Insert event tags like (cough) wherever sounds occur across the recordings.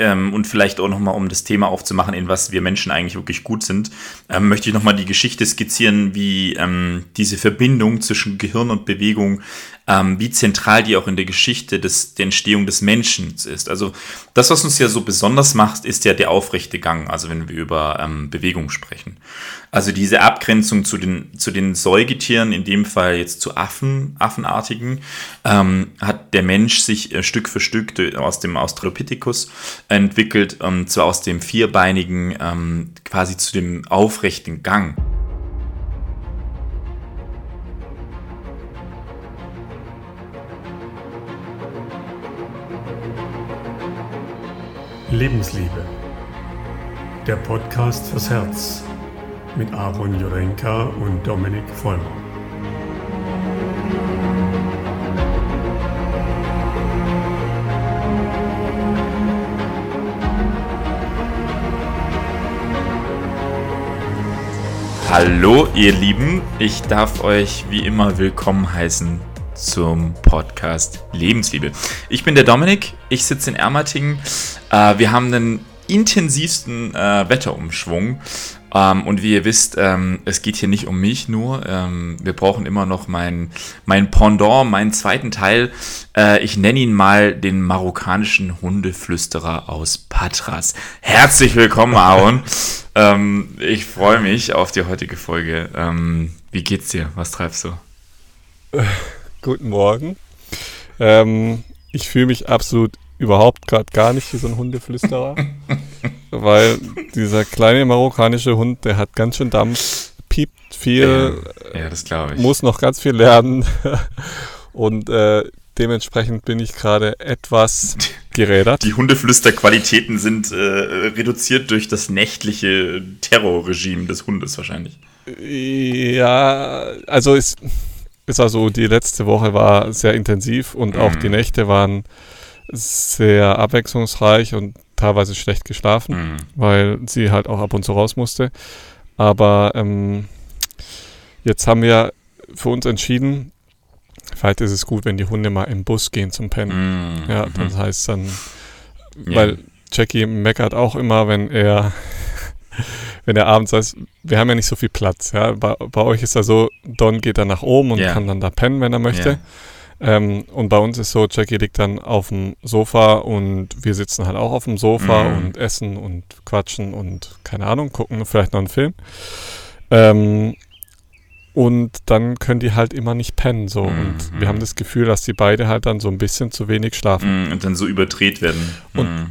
ähm, und vielleicht auch nochmal, um das Thema aufzumachen, in was wir Menschen eigentlich wirklich gut sind, ähm, möchte ich nochmal die Geschichte skizzieren, wie ähm, diese Verbindung zwischen Gehirn und Bewegung ähm, wie zentral die auch in der Geschichte des, der Entstehung des Menschen ist. Also das, was uns ja so besonders macht, ist ja der aufrechte Gang, also wenn wir über ähm, Bewegung sprechen. Also diese Abgrenzung zu den, zu den Säugetieren, in dem Fall jetzt zu Affen, Affenartigen, ähm, hat der Mensch sich äh, Stück für Stück aus dem Australopithecus entwickelt, ähm, zwar aus dem vierbeinigen ähm, quasi zu dem aufrechten Gang. Lebensliebe. Der Podcast fürs Herz mit Aaron Jurenka und Dominik Vollmer. Hallo ihr Lieben, ich darf euch wie immer willkommen heißen zum Podcast Lebensliebe. Ich bin der Dominik, ich sitze in Ermatingen. Äh, wir haben einen intensivsten äh, Wetterumschwung. Ähm, und wie ihr wisst, ähm, es geht hier nicht um mich nur. Ähm, wir brauchen immer noch mein, mein Pendant, meinen zweiten Teil. Äh, ich nenne ihn mal den marokkanischen Hundeflüsterer aus Patras. Herzlich willkommen, Aaron. (laughs) Ähm, ich freue mich auf die heutige Folge. Ähm, wie geht's dir? Was treibst du? Guten Morgen. Ähm, ich fühle mich absolut überhaupt gerade gar nicht wie so ein Hundeflüsterer, (laughs) weil dieser kleine marokkanische Hund, der hat ganz schön Dampf, piept viel, ja, das ich. muss noch ganz viel lernen (laughs) und äh, dementsprechend bin ich gerade etwas (laughs) gerädert. Die Hundeflüsterqualitäten sind äh, reduziert durch das nächtliche Terrorregime des Hundes wahrscheinlich. Ja, also ist ist also die letzte Woche war sehr intensiv und mhm. auch die mhm. Nächte waren sehr abwechslungsreich und teilweise schlecht geschlafen, mhm. weil sie halt auch ab und zu raus musste. Aber ähm, jetzt haben wir für uns entschieden, vielleicht ist es gut, wenn die Hunde mal im Bus gehen zum Pennen. Mhm. Ja, das heißt dann, ja. weil Jackie meckert auch immer, wenn er (laughs) wenn er abends heißt, wir haben ja nicht so viel Platz. Ja? Bei, bei euch ist ja so, Don geht dann nach oben und yeah. kann dann da pennen, wenn er möchte. Yeah. Ähm, und bei uns ist so, Jackie liegt dann auf dem Sofa und wir sitzen halt auch auf dem Sofa mm. und essen und quatschen und keine Ahnung, gucken vielleicht noch einen Film. Ähm, und dann können die halt immer nicht pennen so. Mm, und wir haben das Gefühl, dass die beide halt dann so ein bisschen zu wenig schlafen. Mm, und dann so überdreht werden. Und mm.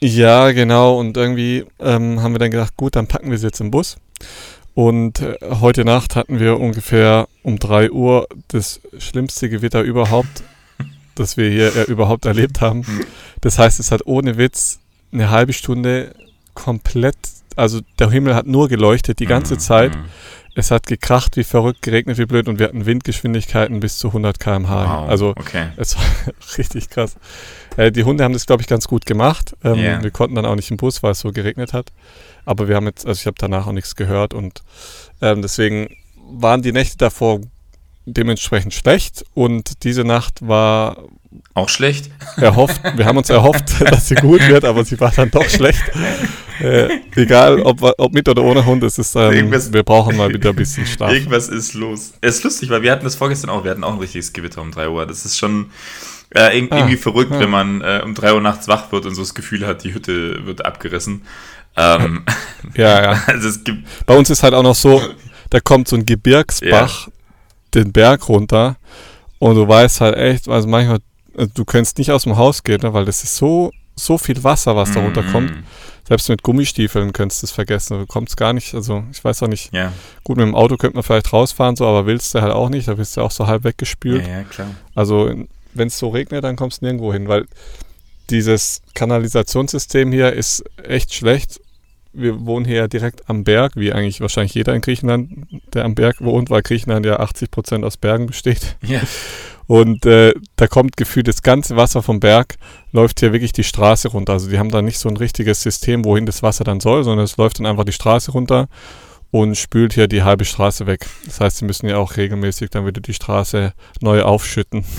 Ja, genau. Und irgendwie ähm, haben wir dann gedacht, gut, dann packen wir sie jetzt im Bus. Und äh, heute Nacht hatten wir ungefähr um 3 Uhr das schlimmste Gewitter überhaupt, das wir hier äh, überhaupt erlebt haben. Das heißt, es hat ohne Witz eine halbe Stunde komplett, also der Himmel hat nur geleuchtet die ganze mhm, Zeit. Mhm. Es hat gekracht wie verrückt, geregnet wie blöd und wir hatten Windgeschwindigkeiten bis zu 100 km/h. Wow, also okay. es war (laughs) richtig krass. Äh, die Hunde haben das, glaube ich, ganz gut gemacht. Ähm, yeah. Wir konnten dann auch nicht im Bus, weil es so geregnet hat. Aber wir haben jetzt, also ich habe danach auch nichts gehört und ähm, deswegen waren die Nächte davor dementsprechend schlecht und diese Nacht war auch schlecht. Erhofft, wir haben uns erhofft, (laughs) dass sie gut wird, aber sie war dann doch schlecht. Äh, egal, ob, ob, mit oder ohne Hund, es ist, ähm, wir brauchen mal wieder ein bisschen Schlaf. Irgendwas ist los. Es ist lustig, weil wir hatten das vorgestern auch, wir hatten auch ein richtiges Gewitter um 3 Uhr. Das ist schon äh, irgendwie ah, verrückt, ja. wenn man äh, um 3 Uhr nachts wach wird und so das Gefühl hat, die Hütte wird abgerissen. Ähm, ja, (laughs) ja. Also es gibt Bei uns ist halt auch noch so, da kommt so ein Gebirgsbach ja. den Berg runter und du weißt halt echt, also manchmal, also du kannst nicht aus dem Haus gehen, ne, weil das ist so, so viel Wasser, was da runterkommt. Mm. Selbst mit Gummistiefeln könntest du es vergessen. Du kommst gar nicht, also ich weiß auch nicht. Ja. Gut, mit dem Auto könnte man vielleicht rausfahren, so, aber willst du halt auch nicht. Da bist du auch so halb weggespült. Ja, ja, klar. Also wenn es so regnet, dann kommst du nirgendwo hin, weil dieses Kanalisationssystem hier ist echt schlecht. Wir wohnen hier direkt am Berg, wie eigentlich wahrscheinlich jeder in Griechenland, der am Berg wohnt, weil Griechenland ja 80 Prozent aus Bergen besteht. Ja. Und äh, da kommt gefühlt das ganze Wasser vom Berg, läuft hier wirklich die Straße runter. Also die haben da nicht so ein richtiges System, wohin das Wasser dann soll, sondern es läuft dann einfach die Straße runter und spült hier die halbe Straße weg. Das heißt, sie müssen ja auch regelmäßig dann wieder die Straße neu aufschütten. (laughs)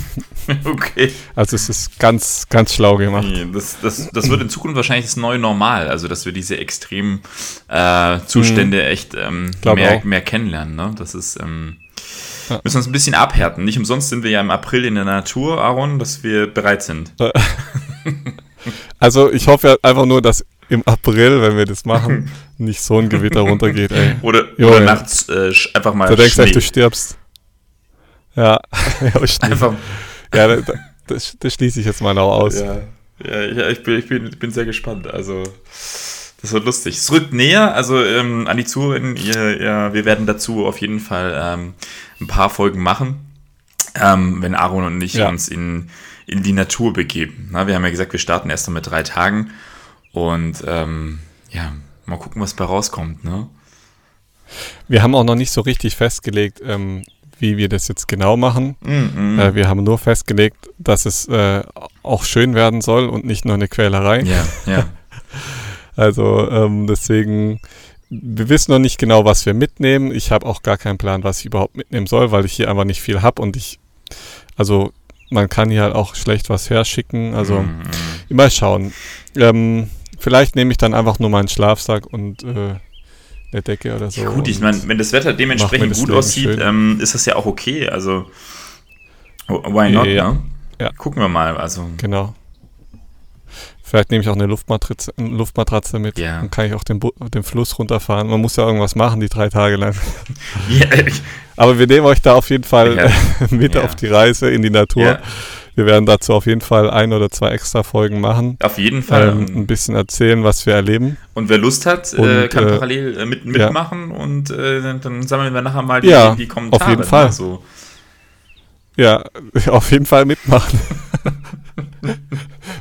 Okay. Also es ist ganz, ganz schlau gemacht. Das, das, das wird in Zukunft wahrscheinlich das neue Normal, also dass wir diese extremen äh, Zustände echt ähm, mehr, auch. mehr kennenlernen. Ne? Das ist, ähm, Ja. müssen uns ein bisschen abhärten. Nicht umsonst sind wir ja im April in der Natur, Aaron, dass wir bereit sind. (laughs) Also ich hoffe einfach nur, dass im April, wenn wir das machen, (laughs) nicht so ein Gewitter runtergeht, ey. (laughs) Oder, Junge. oder nachts äh, einfach mal Du denkst Schnee. echt, du stirbst. Ja, (laughs) ja, Schnee. einfach, ja da- da- das, das schließe ich jetzt mal noch aus. ja, ja, ja, ich, bin, ich, bin, bin sehr gespannt. Also, das wird lustig. Es rückt näher, also ähm, an die Zuhörerinnen, ihr, ja, wir werden dazu auf jeden Fall ähm, ein paar Folgen machen, ähm, wenn Aaron und ich Ja. uns in, in die Natur begeben. Na, wir haben ja gesagt, wir starten erst mal mit drei Tagen und ähm, ja, mal gucken, was bei rauskommt. Ne? Wir haben auch noch nicht so richtig festgelegt, ähm, wie wir das jetzt genau machen. Mhm. Äh, wir haben nur festgelegt, dass es äh, auch schön werden soll und nicht nur eine Quälerei. ja, ja. (laughs) Also ähm, deswegen, wir wissen noch nicht genau, was wir mitnehmen. Ich habe auch gar keinen Plan, was ich überhaupt mitnehmen soll, weil ich hier einfach nicht viel habe und ich, also man kann hier halt auch schlecht was herschicken. Also Mhm. mal schauen. Ähm, vielleicht nehme ich dann einfach nur meinen Schlafsack und äh, eine Decke oder so. Ja, gut, ich meine, wenn das Wetter dementsprechend das gut Leben aussieht, ähm, ist das ja auch okay. Also, why not, Ja. ne? Ja. Gucken wir mal. Also, Genau. Vielleicht nehme ich auch eine Luftmatratze, eine Luftmatratze mit. Ja. Dann kann ich auch den, den Fluss runterfahren. Man muss ja irgendwas machen, die drei Tage lang. (laughs) ja, Aber wir nehmen euch da auf jeden Fall Ja. (laughs) mit Ja. auf die Reise in die Natur. Ja, Wir werden dazu auf jeden Fall ein oder zwei extra Folgen machen. auf jeden Fall. Ähm, ein bisschen erzählen, was wir erleben. und wer Lust hat, äh, und, kann äh, parallel äh, mit, mitmachen und äh, dann, sammeln wir nachher mal die, Ja, die Kommentare. auf jeden Fall. Ne? So. Ja, (laughs) auf jeden Fall mitmachen. (laughs)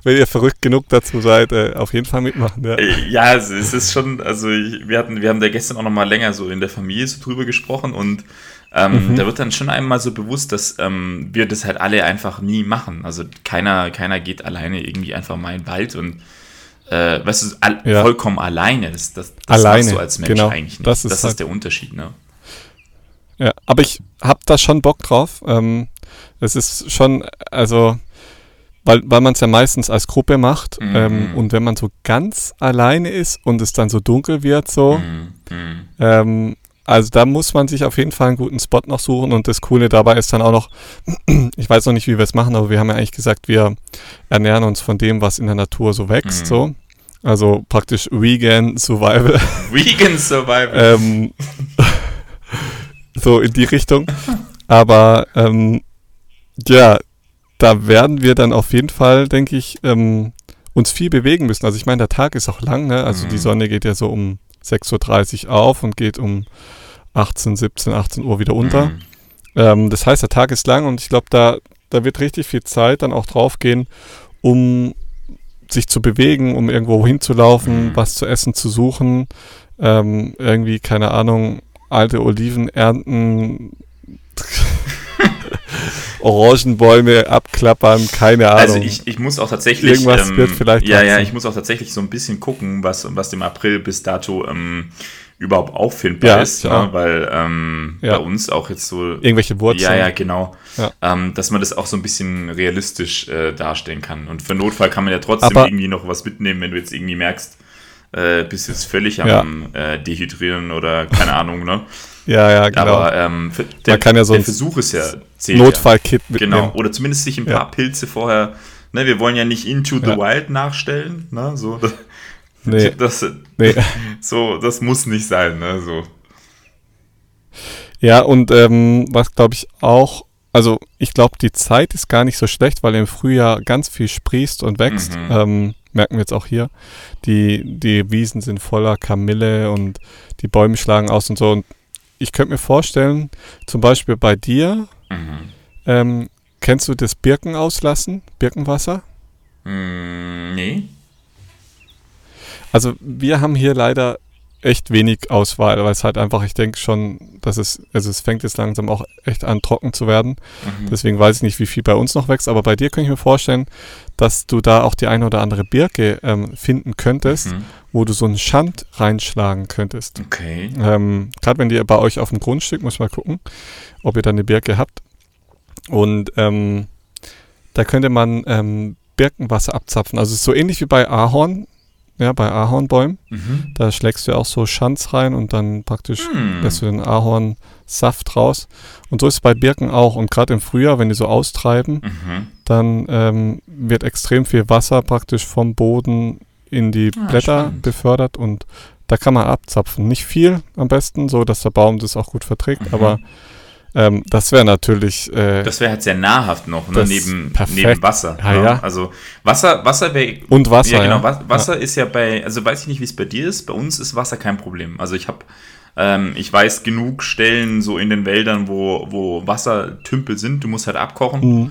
Wenn ihr verrückt genug dazu seid, äh, auf jeden Fall mitmachen. Ja. Äh, Ja, es, es ist schon, also ich, wir hatten, wir haben da gestern auch noch mal länger so in der Familie so drüber gesprochen und ähm, Mhm. da wird dann schon einmal so bewusst, dass ähm, wir das halt alle einfach nie machen. Also keiner, keiner geht alleine irgendwie einfach mal in den Wald und äh, weißt du, all, Ja. vollkommen alleine. Das, das, das Alleine, machst du als Mensch genau. eigentlich nicht. Das Das ist ist, halt- der Unterschied, ne? Ja, aber ich hab da schon Bock drauf. Ähm, es ist schon, also, weil, weil man es ja meistens als Gruppe macht. Mhm. Ähm, und wenn man so ganz alleine ist und es dann so dunkel wird, so, Mhm. Mhm. ähm, also da muss man sich auf jeden Fall einen guten Spot noch suchen. Und das Coole dabei ist dann auch noch, (clears throat) ich weiß noch nicht, wie wir es machen, aber wir haben ja eigentlich gesagt, wir ernähren uns von dem, was in der Natur so wächst, Mhm. so. Also praktisch Vegan Survival. (laughs) Vegan Survival. ähm, (laughs) so in die Richtung. Aber ähm, ja, da werden wir dann auf jeden Fall, denke ich, ähm, uns viel bewegen müssen. Also ich meine, der Tag ist auch lang, ne? Also Mhm. die Sonne geht ja so um 6.30 Uhr auf und geht um 18, 17, 18 Uhr wieder unter. Mhm. Ähm, das heißt, der Tag ist lang und ich glaube, da, da wird richtig viel Zeit dann auch drauf gehen, um sich zu bewegen, um irgendwo hinzulaufen, Mhm. was zu essen zu suchen, ähm, irgendwie, keine Ahnung, alte Oliven ernten, (laughs) (laughs) Orangenbäume abklappern, keine Ahnung. Also ich, ich muss auch tatsächlich. Irgendwas wird vielleicht Ja, ja, ich muss auch tatsächlich so ein bisschen gucken, was, was im April bis dato ähm, überhaupt auffindbar Ja, ist, ne? weil ähm, Ja. bei uns auch jetzt so. Irgendwelche Wurzeln. Ja, ja, genau. Ja. Ähm, dass man das auch so ein bisschen realistisch äh, darstellen kann. Und für Notfall kann man ja trotzdem Aber- irgendwie noch was mitnehmen, wenn du jetzt irgendwie merkst, äh, bist jetzt völlig am äh, Dehydrieren oder keine Ahnung, ne? Ja, ja, genau. Aber ähm, der, kann ja der sonst Versuch ist ja. Notfallkit mitnehmen. Genau, oder zumindest sich ein paar Ja. Pilze vorher. Ne, wir wollen ja nicht Into the Ja. Wild nachstellen. Ne, so, (laughs) das, Nee, das, (laughs) nee. so, das muss nicht sein. Ne, so. Ja, und ähm, was glaube ich auch, also ich glaube, die Zeit ist gar nicht so schlecht, weil im Frühjahr ganz viel sprießt und wächst. Mhm. Ähm, merken wir jetzt auch hier. Die, die Wiesen sind voller Kamille und die Bäume schlagen aus und so. Und ich könnte mir vorstellen, zum Beispiel bei dir, Mhm. ähm, kennst du das Birken auslassen? Birkenwasser? Mm, nee. Also wir haben hier leider echt wenig Auswahl, weil es halt einfach, ich denke schon, dass es, also es fängt jetzt langsam auch echt an trocken zu werden. Mhm. Deswegen weiß ich nicht, wie viel bei uns noch wächst, aber bei dir kann ich mir vorstellen, dass du da auch die eine oder andere Birke ähm, finden könntest, Mhm. wo du so einen Schand reinschlagen könntest. Okay. Ähm, Gerade wenn ihr bei euch auf dem Grundstück, muss mal gucken, ob ihr da eine Birke habt. Und ähm, da könnte man ähm, Birkenwasser abzapfen. Also es ist so ähnlich wie bei Ahorn, ja, bei Ahornbäumen. Mhm. Da schlägst du ja auch so Schanz rein und dann praktisch Hm. lässt du den Ahornsaft raus. Und so ist es bei Birken auch. Und gerade im Frühjahr, wenn die so austreiben, Mhm. dann ähm, wird extrem viel Wasser praktisch vom Boden in die Ah, Blätter spannend. befördert und da kann man abzapfen. Nicht viel am besten, so dass der Baum das auch gut verträgt, Mhm. aber ähm, das wäre natürlich äh, Das wäre halt sehr nahrhaft noch, ne? Neben, perfekt. neben Wasser. Ja, ne? ja. Also Wasser, Wasser wäre. und Wasser. ja, genau. ja. Wa- Wasser ist ja bei, also weiß ich nicht, wie es bei dir ist. Bei uns ist Wasser kein Problem. Also ich habe, ähm, ich weiß genug Stellen so in den Wäldern, wo, wo Wassertümpel sind. Du musst halt abkochen. Mhm.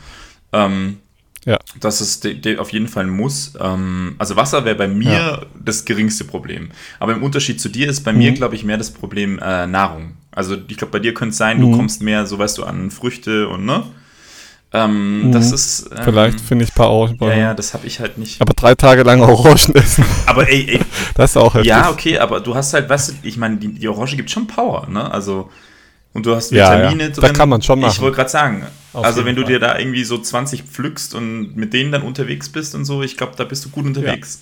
Ähm, Ja. Das ist auf jeden Fall ein Muss. Ähm, also Wasser wäre bei mir Ja. das geringste Problem. Aber im Unterschied zu dir ist bei mir, Mhm. glaube ich, mehr das Problem äh, Nahrung. Also ich glaube, bei dir könnte es sein, du Mhm. kommst mehr, so weißt du, an Früchte und ne? Ähm, Mhm. Das ist. Ähm, Vielleicht finde ich ein paar Orangen. Ja, ja, das habe ich halt nicht. Aber drei Tage lang Orangen essen, Aber ey, ey (laughs) das ist auch heftig. ja, okay, aber du hast halt, weißt du, ich meine, die, die Orange gibt schon Power, ne? Also, und du hast Ja, Vitamine ja. drin. Da kann man schon Ich machen. wollte gerade sagen, Auf also wenn du dir da irgendwie so 20 pflückst und mit denen dann unterwegs bist und so, ich glaube, da bist du gut unterwegs.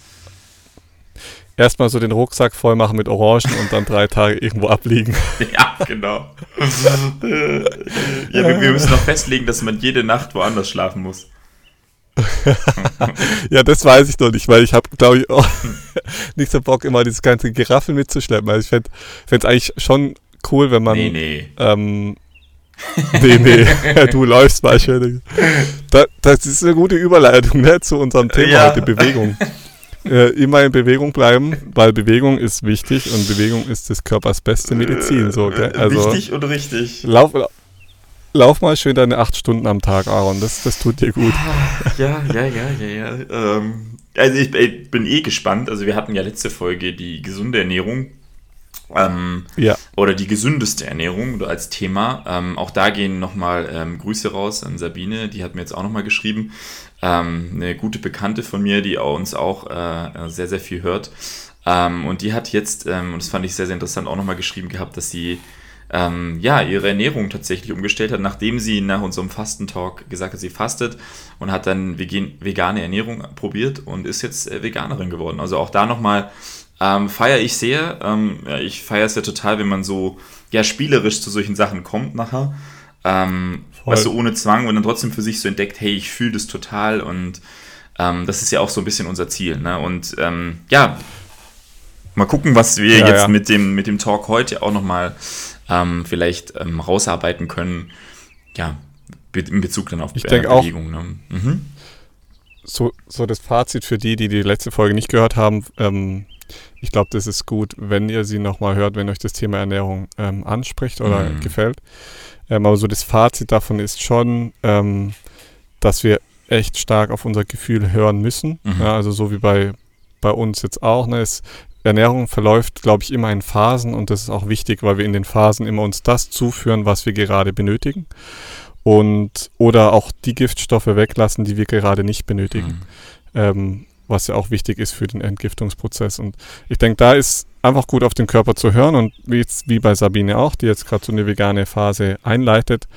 Erstmal so den Rucksack voll machen mit Orangen und dann drei Tage irgendwo abliegen. (laughs) Ja, genau. Ja, wir, wir müssen noch festlegen, dass man jede Nacht woanders schlafen muss. Ja, das weiß ich noch nicht, weil ich habe, glaube ich, auch (laughs) nicht so Bock, immer dieses ganze Geraffel mitzuschleppen. Also ich fände es eigentlich schon cool, wenn man. Nee, nee. Ähm, nee, nee, (laughs) du läufst mal schön. Da, das ist eine gute Überleitung ne, zu unserem Thema Ja. heute, Bewegung. Äh, immer in Bewegung bleiben, weil Bewegung ist wichtig und Bewegung ist des Körpers beste Medizin. So, gell? Also Wichtig und richtig. lauf, lauf mal schön deine acht Stunden am Tag, Aaron. Das, das tut dir gut. Ja, ja, ja, ja, ja. Ähm, also ich, ich bin eh gespannt. Also wir hatten ja letzte Folge die gesunde Ernährung. Ähm, Ja. oder die gesündeste Ernährung als Thema. Ähm, auch da gehen nochmal ähm, Grüße raus an Sabine, die hat mir jetzt auch nochmal geschrieben. Ähm, eine gute Bekannte von mir, die uns auch äh, sehr, sehr viel hört. Ähm, und die hat jetzt, ähm, und das fand ich sehr, sehr interessant, auch nochmal geschrieben gehabt, dass sie ähm, ja, ihre Ernährung tatsächlich umgestellt hat, nachdem sie nach unserem Fastentalk gesagt hat, sie fastet und hat dann vegan, vegane Ernährung probiert und ist jetzt äh, Veganerin geworden. Also auch da nochmal ähm, feiere ich sehr. Ähm, ja, ich feiere es ja total, wenn man so ja, spielerisch zu solchen Sachen kommt nachher. Ähm, Voll. weißt du, ohne Zwang und dann trotzdem für sich so entdeckt, hey, ich fühle das total und ähm, das ist ja auch so ein bisschen unser Ziel. Ne? Und ähm, ja, mal gucken, was wir Ja, jetzt ja. mit dem, mit dem Talk heute auch nochmal ähm, vielleicht ähm, rausarbeiten können. Ja, be- in Bezug dann auf Ich auch- Bewegung. Ne? Mhm. so, so das Fazit für die, die die letzte Folge nicht gehört haben. Ähm, ich glaube, das ist gut, wenn ihr sie nochmal hört, wenn euch das Thema Ernährung ähm, anspricht oder Mhm. gefällt. Ähm, aber so das Fazit davon ist schon, ähm, dass wir echt stark auf unser Gefühl hören müssen. Mhm. Ja, also so wie bei, bei uns jetzt auch. Ne, es, Ernährung verläuft, glaube ich, immer in Phasen und das ist auch wichtig, weil wir in den Phasen immer uns das zuführen, was wir gerade benötigen. Und oder auch die Giftstoffe weglassen, die wir gerade nicht benötigen Mhm. ähm, was ja auch wichtig ist für den Entgiftungsprozess. Und ich denke, da ist einfach gut auf den Körper zu hören und wie, jetzt, wie bei Sabine auch, die jetzt gerade so eine vegane Phase einleitet,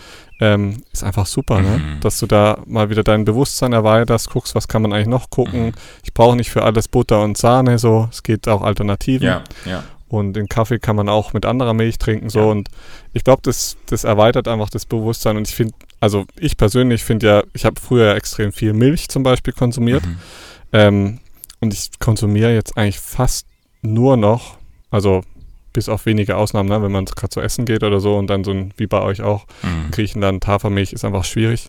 ähm, ist einfach super, ne? Mhm. dass du da mal wieder dein Bewusstsein erweiterst, guckst, was kann man eigentlich noch gucken. Mhm. Ich brauche nicht für alles Butter und Sahne, so, es geht auch Alternativen. Ja, ja. Und den Kaffee kann man auch mit anderer Milch trinken. So. Ja. Und ich glaube, das, das erweitert einfach das Bewusstsein. Und ich finde, also ich persönlich finde ja, ich habe früher extrem viel Milch zum Beispiel konsumiert. Mhm. Ähm, und ich konsumiere jetzt eigentlich fast nur noch, also bis auf wenige Ausnahmen, ne, wenn man gerade zu essen geht oder so und dann so ein, wie bei euch auch, Mhm. in Griechenland Hafermilch ist einfach schwierig.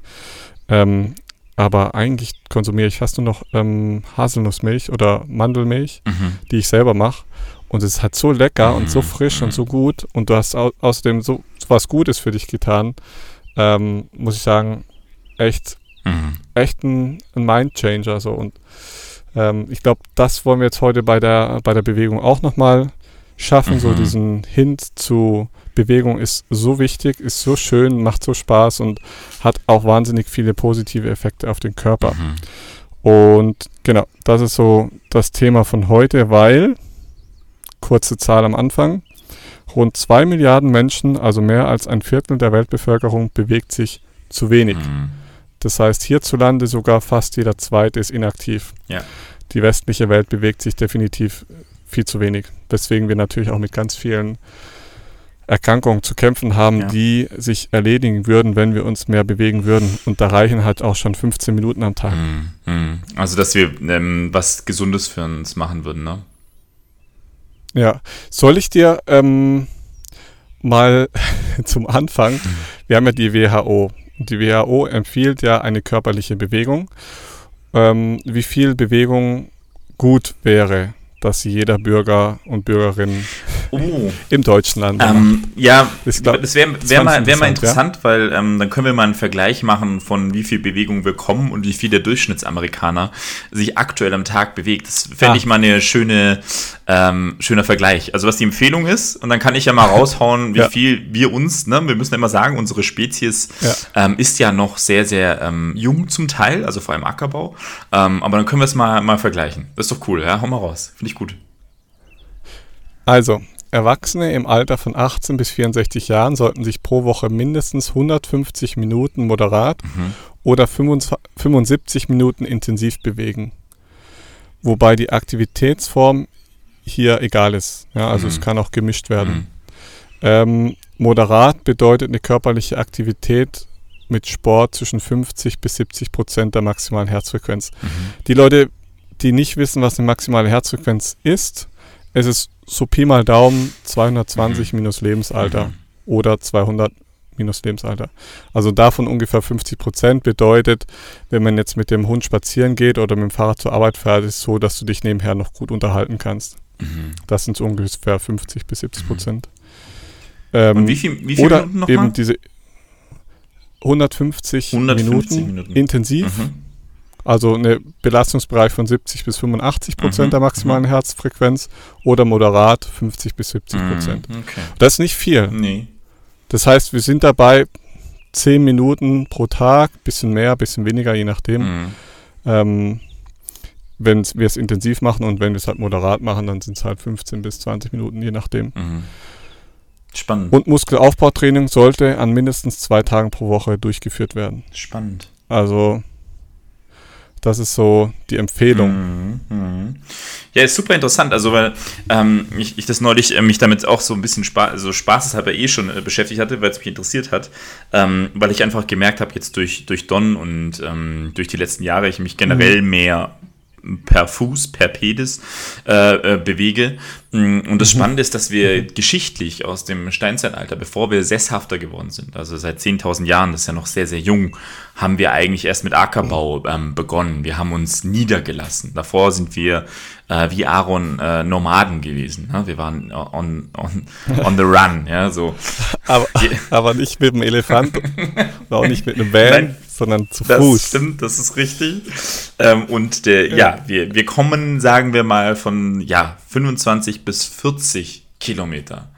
Ähm, aber eigentlich konsumiere ich fast nur noch ähm, Haselnussmilch oder Mandelmilch, Mhm. die ich selber mache. Und es ist halt so lecker und so Mhm. frisch und so gut. Und du hast au außerdem so was Gutes für dich getan. Ähm, muss ich sagen, echt Mhm. echt ein, ein Mindchanger. So. Und ähm, ich glaube, das wollen wir jetzt heute bei der, bei der Bewegung auch nochmal schaffen. So Mhm. diesen Hint zu Bewegung ist so wichtig, ist so schön, macht so Spaß und hat auch wahnsinnig viele positive Effekte auf den Körper. Mhm. Und genau, das ist so das Thema von heute, weil kurze Zahl am Anfang. Rund zwei Milliarden Menschen, also mehr als ein Viertel der Weltbevölkerung, bewegt sich zu wenig. Mhm. Das heißt, hierzulande sogar fast jeder Zweite ist inaktiv. Ja. Die westliche Welt bewegt sich definitiv viel zu wenig. Weswegen wir natürlich auch mit ganz vielen Erkrankungen zu kämpfen haben, Ja. die sich erledigen würden, wenn wir uns mehr bewegen würden. Und da reichen halt auch schon 15 Minuten am Tag. Mhm. Mhm. Also, dass wir ähm, was Gesundes für uns machen würden, ne? Ja. Soll ich dir ähm, mal (laughs) zum Anfang, wir haben ja die WHO. Die WHO empfiehlt ja eine körperliche Bewegung. Ähm, wie viel Bewegung gut wäre, dass jeder Bürger und Bürgerin Oh, im deutschen Land macht? Ähm, ja, Ich glaub, das wäre das wär mal, wär mal interessant, interessant, weil ähm, dann können wir mal einen Vergleich machen von wie viel Bewegung wir kommen und wie viel der Durchschnittsamerikaner sich aktuell am Tag bewegt. Das fände Ah. ich mal eine schöne, ähm, schöner Vergleich. Also was die Empfehlung ist und dann kann ich ja mal raushauen, wie Ja. viel wir uns, ne, wir müssen ja immer sagen, unsere Spezies Ja. ähm, ist ja noch sehr, sehr ähm, jung zum Teil, also vor allem Ackerbau. Ähm, aber dann können wir es mal, mal vergleichen. Das ist doch cool, ja, hau mal raus. Finde ich gut. Also, Erwachsene im Alter von 18 bis 64 Jahren sollten sich pro Woche mindestens 150 Minuten moderat Mhm. oder 25 75 Minuten intensiv bewegen. Wobei die Aktivitätsform hier egal ist. Ja, also Mhm. es kann auch gemischt werden. Mhm. Ähm, moderat bedeutet eine körperliche Aktivität mit Sport zwischen 50 bis 70 Prozent der maximalen Herzfrequenz. Mhm. Die Leute, die nicht wissen, was eine maximale Herzfrequenz ist, es ist so Pi mal Daumen 220 minus Lebensalter Mhm. oder 200 minus Lebensalter. Also davon ungefähr 50 Prozent bedeutet, wenn man jetzt mit dem Hund spazieren geht oder mit dem Fahrrad zur Arbeit fährt, ist es so, dass du dich nebenher noch gut unterhalten kannst. Mhm. Das sind so ungefähr 50 bis 70 Prozent. Ähm, Und wie viel, wie viel oder Minuten noch eben mal? diese 150, 150 Minuten, Minuten. intensiv, Mhm. Also eine Belastungsbereich von 70 bis 85 Prozent Mhm, der maximalen Herzfrequenz oder moderat 50 bis 70 Prozent. Mhm, Okay. Das ist nicht viel. Nee. Das heißt, wir sind dabei 10 Minuten pro Tag, bisschen mehr, bisschen weniger, je nachdem. Mhm. Ähm, wenn wir es intensiv machen und wenn wir es halt moderat machen, dann sind es halt 15 bis 20 Minuten, je nachdem. Mhm. Spannend. Und Muskelaufbautraining sollte an mindestens zwei Tagen pro Woche durchgeführt werden. Spannend. Also das ist so die Empfehlung. Mhm. Mhm. Ja, ist super interessant. Also, weil ähm, ich, ich das neulich äh, mich damit auch so ein bisschen Spaß, also spaßeshalber eh schon äh, beschäftigt hatte, weil es mich interessiert hat. Ähm, weil ich einfach gemerkt habe, jetzt durch, durch Don und ähm, durch die letzten Jahre, ich mich generell mehr per Fuß, per Pedis äh, äh, bewege. Mm, Und das Spannende ist, dass wir geschichtlich aus dem Steinzeitalter, bevor wir sesshafter geworden sind, also seit 10.000 Jahren, das ist ja noch sehr, sehr jung, haben wir eigentlich erst mit Ackerbau ähm, begonnen. Wir haben uns niedergelassen. Davor sind wir äh, wie Aaron äh, Nomaden gewesen. Ne? Wir waren on, on, on the run. Ja, so. (laughs) Aber, aber nicht mit dem Elefant (laughs) und auch nicht mit einem Van, Nein. Sondern zu Das Fuß. stimmt, das ist richtig. Ähm, und der, ja, wir, wir kommen, sagen wir mal, von ja, 25 bis 40 Kilometer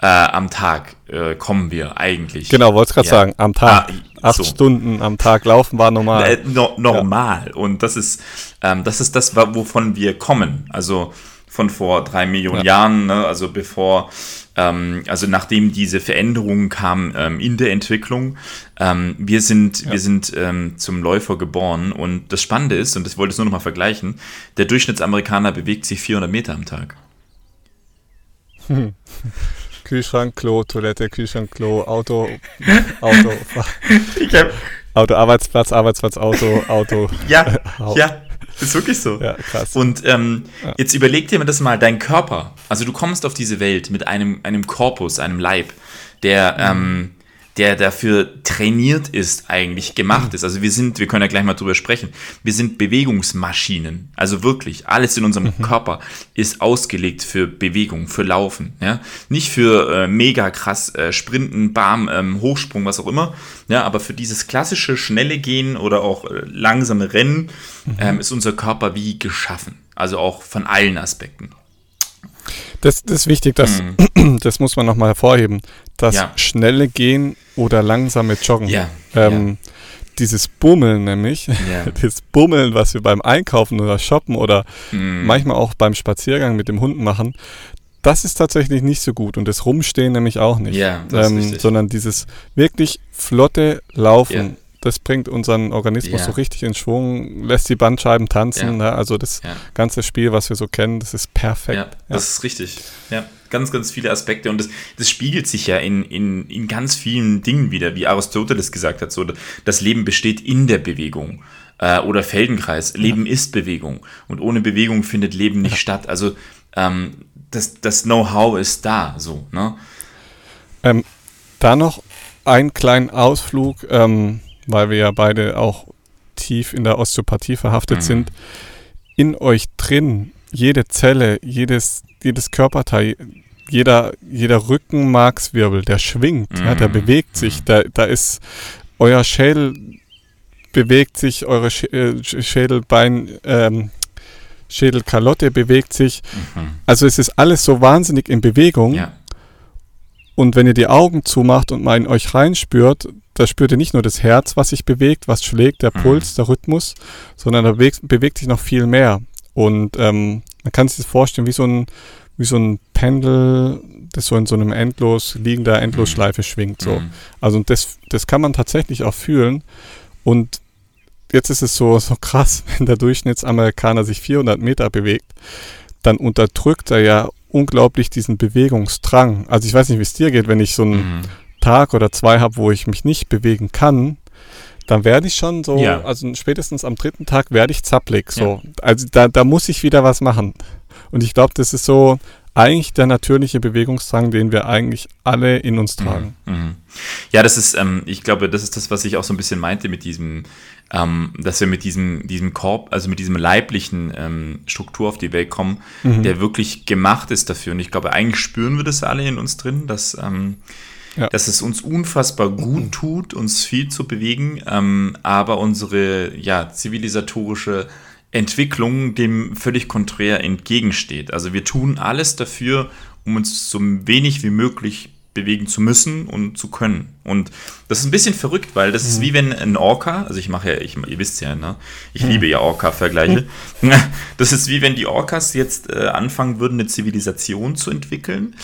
äh, am Tag äh, kommen wir eigentlich. Genau, wollte ich gerade Ja. sagen, am Tag. Ah, Acht so. Stunden am Tag laufen war normal. Äh, no, normal. Und das ist, ähm, das ist das, wovon wir kommen. Also von vor drei Millionen Ja. Jahren, ne? also bevor, ähm, also nachdem diese Veränderungen kamen ähm, in der Entwicklung, ähm, wir sind, wir sind ähm, zum Läufer geboren. Und das Spannende ist, und das wollte ich nur noch mal vergleichen, der Durchschnittsamerikaner bewegt sich 400 Meter am Tag. (laughs) Kühlschrank, Klo, Toilette, Kühlschrank, Klo, Auto, (laughs) Auto, Auto, Arbeitsplatz, Arbeitsplatz, Auto, Auto. ja, (laughs) ja, ist wirklich so. Ja, krass. Und ähm, jetzt überleg dir mal das mal, dein Körper. Also du kommst auf diese Welt mit einem, einem Korpus, einem Leib, der, ähm, der dafür trainiert ist, eigentlich gemacht ist. Also wir sind, wir können ja gleich mal drüber sprechen, wir sind Bewegungsmaschinen. Also wirklich, alles in unserem Körper ist ausgelegt für Bewegung, für Laufen. Ja? Nicht für äh, mega krass äh, Sprinten, Bam, ähm, Hochsprung, was auch immer. Ja, aber für dieses klassische schnelle Gehen oder auch äh, langsame Rennen ähm, ist unser Körper wie geschaffen. Also auch von allen Aspekten. Das, das ist wichtig, das, (clears throat) das muss man nochmal hervorheben. Das. Ja. schnelle Gehen oder langsame Joggen. Ja, Ähm, Dieses Bummeln nämlich, Ja. (laughs) das Bummeln, was wir beim Einkaufen oder Shoppen oder Mhm. manchmal auch beim Spaziergang mit dem Hund machen, das ist tatsächlich nicht so gut und das Rumstehen nämlich auch nicht. Ja, ähm, sondern dieses wirklich flotte Laufen. Ja. Das bringt unseren Organismus Ja. so richtig in Schwung, lässt die Bandscheiben tanzen. Ja. Ne? Also das Ja. ganze Spiel, was wir so kennen, das ist perfekt. Ja, das ist richtig. Ja, ganz, ganz viele Aspekte. Und das, das spiegelt sich ja in, in, in ganz vielen Dingen wieder, wie Aristoteles gesagt hat. So, das Leben besteht in der Bewegung. Äh, oder Feldenkreis. Leben ist Bewegung. Und ohne Bewegung findet Leben nicht statt. Also ähm, das, das Know-how ist da. So, ne? Ähm, da noch einen kleinen Ausflug, ähm, weil wir ja beide auch tief in der Osteopathie verhaftet Mhm. sind. In euch drin, jede Zelle, jedes, jedes Körperteil, jeder, jeder Rückenmarkswirbel, der schwingt, ja, der Mhm. bewegt sich, da, da ist euer Schädel bewegt sich, eure Sch äh, Sch- Schädelbein, ähm, Schädelkalotte bewegt sich. Mhm. Also es ist alles so wahnsinnig in Bewegung. Ja. Und wenn ihr die Augen zumacht und mal in euch reinspürt, da spürt ihr nicht nur das Herz, was sich bewegt, was schlägt, der Mhm. Puls, der Rhythmus, sondern da bewegt, bewegt sich noch viel mehr. Und ähm, man kann sich das vorstellen wie so ein, wie so ein Pendel, das so in so einem endlos liegender Endlosschleife schwingt. So. Mhm. Also und das, das kann man tatsächlich auch fühlen. Und jetzt ist es so, (laughs) so krass, wenn der Durchschnittsamerikaner sich 400 Meter bewegt, dann unterdrückt er ja unglaublich diesen Bewegungsdrang. Also ich weiß nicht, wie es dir geht, wenn ich so einen Mhm. Tag oder zwei habe, wo ich mich nicht bewegen kann, dann werde ich schon so, Ja. also spätestens am dritten Tag werde ich zappelig. So. Also da, da muss ich wieder was machen. Und ich glaube, das ist so eigentlich der natürliche Bewegungsdrang, den wir eigentlich alle in uns tragen. Mhm. Ja, das ist, ähm, ich glaube, das ist das, was ich auch so ein bisschen meinte mit diesem, ähm, dass wir mit diesem, diesem Korb, also mit diesem leiblichen ähm, Struktur auf die Welt kommen, Mhm. der wirklich gemacht ist dafür. Und ich glaube, eigentlich spüren wir das alle in uns drin, dass, ähm, Ja. dass es uns unfassbar gut tut, uns viel zu bewegen, ähm, aber unsere ja, zivilisatorische Entwicklung dem völlig konträr entgegensteht. Also wir tun alles dafür, um uns so wenig wie möglich bewegen zu müssen und zu können. Und das ist ein bisschen verrückt, weil das ist wie wenn ein Orca, also ich mache ja, ich, ihr wisst ja, ne? Ich liebe ja Orca-Vergleiche. (laughs) Das ist wie wenn die Orcas jetzt äh, anfangen würden, eine Zivilisation zu entwickeln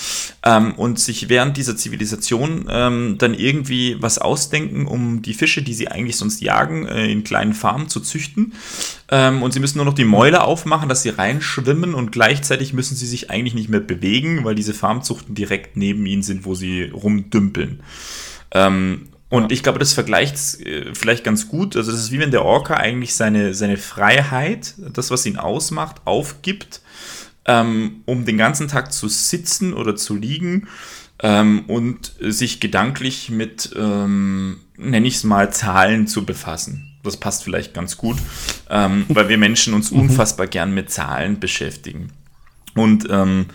ähm, und sich während dieser Zivilisation ähm, dann irgendwie was ausdenken, um die Fische, die sie eigentlich sonst jagen, äh, in kleinen Farmen zu züchten. Ähm, und sie müssen nur noch die Mäuler aufmachen, dass sie reinschwimmen und gleichzeitig müssen sie sich eigentlich nicht mehr bewegen, weil diese Farmzuchten direkt neben ihnen sind, wo sie rumdümpeln. Ähm, und ich glaube, das vergleicht äh, vielleicht ganz gut. Also, das ist wie wenn der Orca eigentlich seine, seine Freiheit, das, was ihn ausmacht, aufgibt, ähm, um den ganzen Tag zu sitzen oder zu liegen ähm, und sich gedanklich mit, ähm, nenne ich es mal, Zahlen zu befassen. Das passt vielleicht ganz gut, ähm, (laughs) weil wir Menschen uns unfassbar gern mit Zahlen beschäftigen. Und ähm,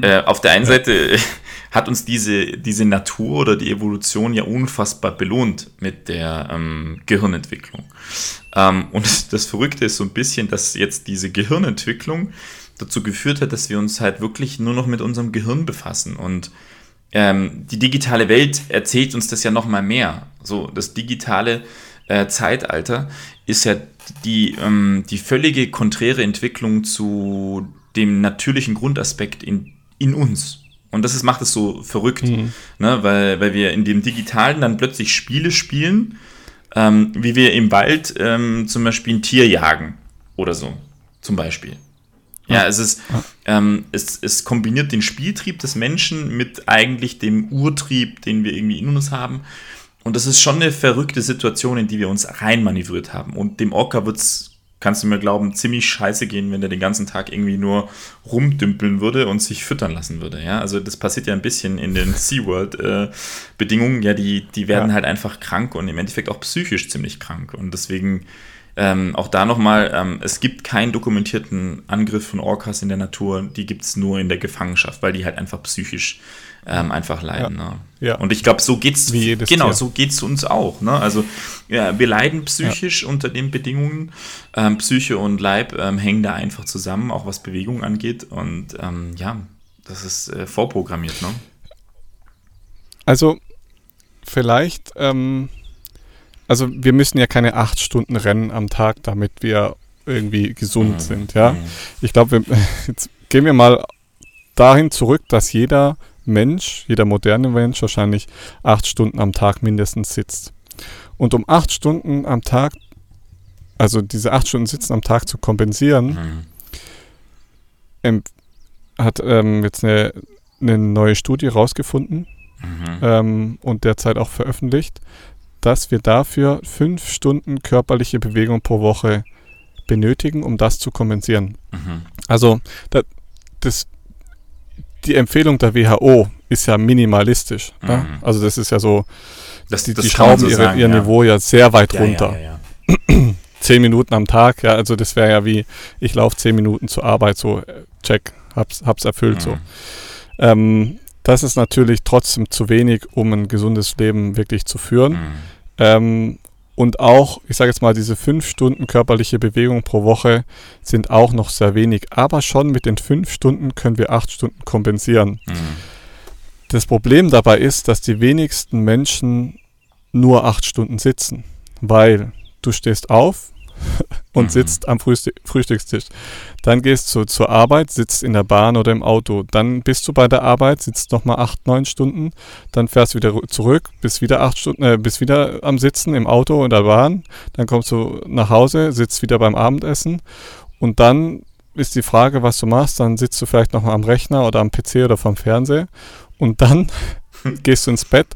äh, auf der einen Seite hat uns diese, diese Natur oder die Evolution ja unfassbar belohnt mit der ähm, Gehirnentwicklung. Ähm, und das Verrückte ist so ein bisschen, dass jetzt diese Gehirnentwicklung dazu geführt hat, dass wir uns halt wirklich nur noch mit unserem Gehirn befassen. Und ähm, die digitale Welt erzählt uns das ja noch mal mehr. So, das digitale äh, Zeitalter ist ja die, ähm, die völlige konträre Entwicklung zu dem natürlichen Grundaspekt in, in uns. Und das ist, macht es so verrückt, Mhm. ne? weil, weil wir in dem Digitalen dann plötzlich Spiele spielen, ähm, wie wir im Wald ähm, zum Beispiel ein Tier jagen oder so, zum Beispiel. Ja, es ist, ähm, es, es kombiniert den Spieltrieb des Menschen mit eigentlich dem Urtrieb, den wir irgendwie in uns haben. Und das ist schon eine verrückte Situation, in die wir uns reinmanövriert haben. Und dem Orca wird's, kannst du mir glauben, ziemlich scheiße gehen, wenn der den ganzen Tag irgendwie nur rumdümpeln würde und sich füttern lassen würde. Ja, also das passiert ja ein bisschen in den (laughs) SeaWorld-Bedingungen. ja, die, die werden Ja. halt einfach krank und im Endeffekt auch psychisch ziemlich krank. Und deswegen ähm, auch da nochmal, ähm, es gibt keinen dokumentierten Angriff von Orcas in der Natur, die gibt es nur in der Gefangenschaft, weil die halt einfach psychisch ähm, einfach leiden. Ne? Ja. Und ich glaube, so geht's genau, Tier. so geht's uns auch. Ne? Also ja, wir leiden psychisch unter den Bedingungen. Ähm, Psyche und Leib ähm, hängen da einfach zusammen, auch was Bewegung angeht. Und ähm, ja, das ist äh, vorprogrammiert. Ne? Also vielleicht, ähm, also wir müssen ja keine acht Stunden rennen am Tag, damit wir irgendwie gesund Mhm. sind, ja. Mhm. Ich glaube, (laughs) jetzt gehen wir mal dahin zurück, dass jeder Mensch, jeder moderne Mensch wahrscheinlich acht Stunden am Tag mindestens sitzt. Und um acht Stunden am Tag, also diese acht Stunden Sitzen am Tag zu kompensieren, Mhm. hat ähm, jetzt eine, eine neue Studie rausgefunden Mhm. ähm, und derzeit auch veröffentlicht, dass wir dafür fünf Stunden körperliche Bewegung pro Woche benötigen, um das zu kompensieren. Mhm. Also da, das, die Empfehlung der WHO ist ja minimalistisch. Ne? Mhm. Also das ist ja so, Das, die, das die schrauben so ihre, sagen, ihr ja. Niveau ja sehr weit Ja, runter. Ja. (clears throat) Zehn Minuten am Tag, ja, also das wäre ja wie, ich laufe zehn Minuten zur Arbeit, so, äh, check, hab's, hab's erfüllt, so. Mhm. Ähm, das ist natürlich trotzdem zu wenig, um ein gesundes Leben wirklich zu führen. Mhm. Ähm, und auch, ich sage jetzt mal, diese fünf Stunden körperliche Bewegung pro Woche sind auch noch sehr wenig. Aber schon mit den fünf Stunden können wir acht Stunden kompensieren. Mhm. Das Problem dabei ist, dass die wenigsten Menschen nur acht Stunden sitzen, weil du stehst auf und Mhm. sitzt am Frühstück Frühstückstisch. Dann gehst du zur Arbeit, sitzt in der Bahn oder im Auto. Dann bist du bei der Arbeit, sitzt nochmal acht, neun Stunden. Dann fährst du wieder zurück, bist wieder acht Stunden, äh, bist wieder am Sitzen im Auto oder Bahn. Dann kommst du nach Hause, sitzt wieder beim Abendessen. Und dann ist die Frage, was du machst. Dann sitzt du vielleicht nochmal am Rechner oder am PC oder vom Fernseher. Und dann (laughs) gehst du ins Bett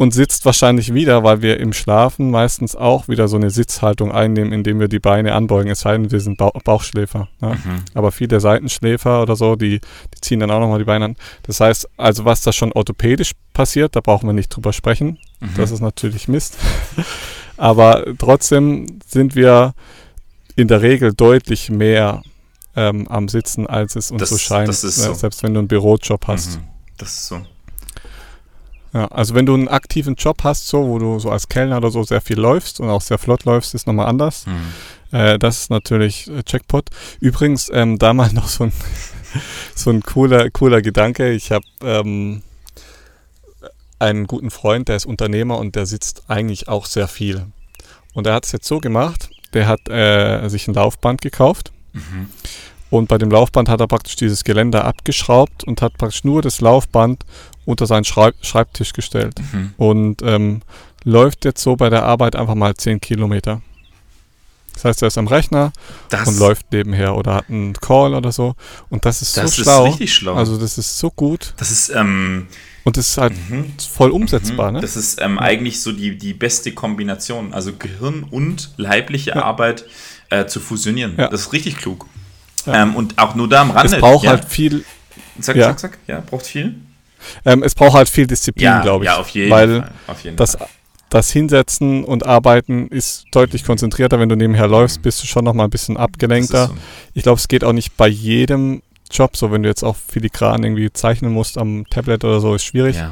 und sitzt wahrscheinlich wieder, weil wir im Schlafen meistens auch wieder so eine Sitzhaltung einnehmen, indem wir die Beine anbeugen. Es sei denn, wir sind Bau Bauchschläfer. Ne? Mhm. Aber viele Seitenschläfer oder so, die, die ziehen dann auch nochmal die Beine an. Das heißt, also was da schon orthopädisch passiert, da brauchen wir nicht drüber sprechen. Mhm. Das ist natürlich Mist. (laughs) Aber trotzdem sind wir in der Regel deutlich mehr ähm, am Sitzen, als es uns Das- so scheint. das ist ne? so. Selbst wenn du einen Bürojob hast. Mhm. Das ist so. Ja, also wenn du einen aktiven Job hast, so, wo du so als Kellner oder so sehr viel läufst und auch sehr flott läufst, ist nochmal anders. Mhm. Äh, das ist natürlich äh, Jackpot. Übrigens, ähm, da mal (laughs) noch so ein, so ein cooler, cooler Gedanke. Ich habe ähm, einen guten Freund, der ist Unternehmer und der sitzt eigentlich auch sehr viel. Und er hat es jetzt so gemacht, der hat äh, sich ein Laufband gekauft Mhm. und bei dem Laufband hat er praktisch dieses Geländer abgeschraubt und hat praktisch nur das Laufband unter seinen Schreib Schreibtisch gestellt Mhm. und ähm, läuft jetzt so bei der Arbeit einfach mal 10 Kilometer. Das heißt, er ist am Rechner Das, und läuft nebenher oder hat einen Call oder so. Und das ist das so ist schlau. richtig schlau. Also das ist so gut das ist, ähm, und das ist halt mhm. voll umsetzbar. Mhm. Ne? Das ist ähm, eigentlich so die, die beste Kombination. Also Gehirn und leibliche Ja. Arbeit äh, zu fusionieren. Ja. Das ist richtig klug. Ja. Ähm, und auch nur da am Es Rande. braucht ja. halt viel, Sag, ja. sag, sag. Ja, braucht viel. Ähm, es braucht halt viel Disziplin, Ja, glaube ich. ja, auf jeden weil Fall. Auf jeden das, Fall. das Hinsetzen und Arbeiten ist deutlich konzentrierter. Wenn du nebenher läufst, bist du schon noch mal ein bisschen abgelenkter. so. Ich glaube, es geht auch nicht bei jedem Job, so wenn du jetzt auch filigran irgendwie zeichnen musst am Tablet oder so, ist schwierig. Ja.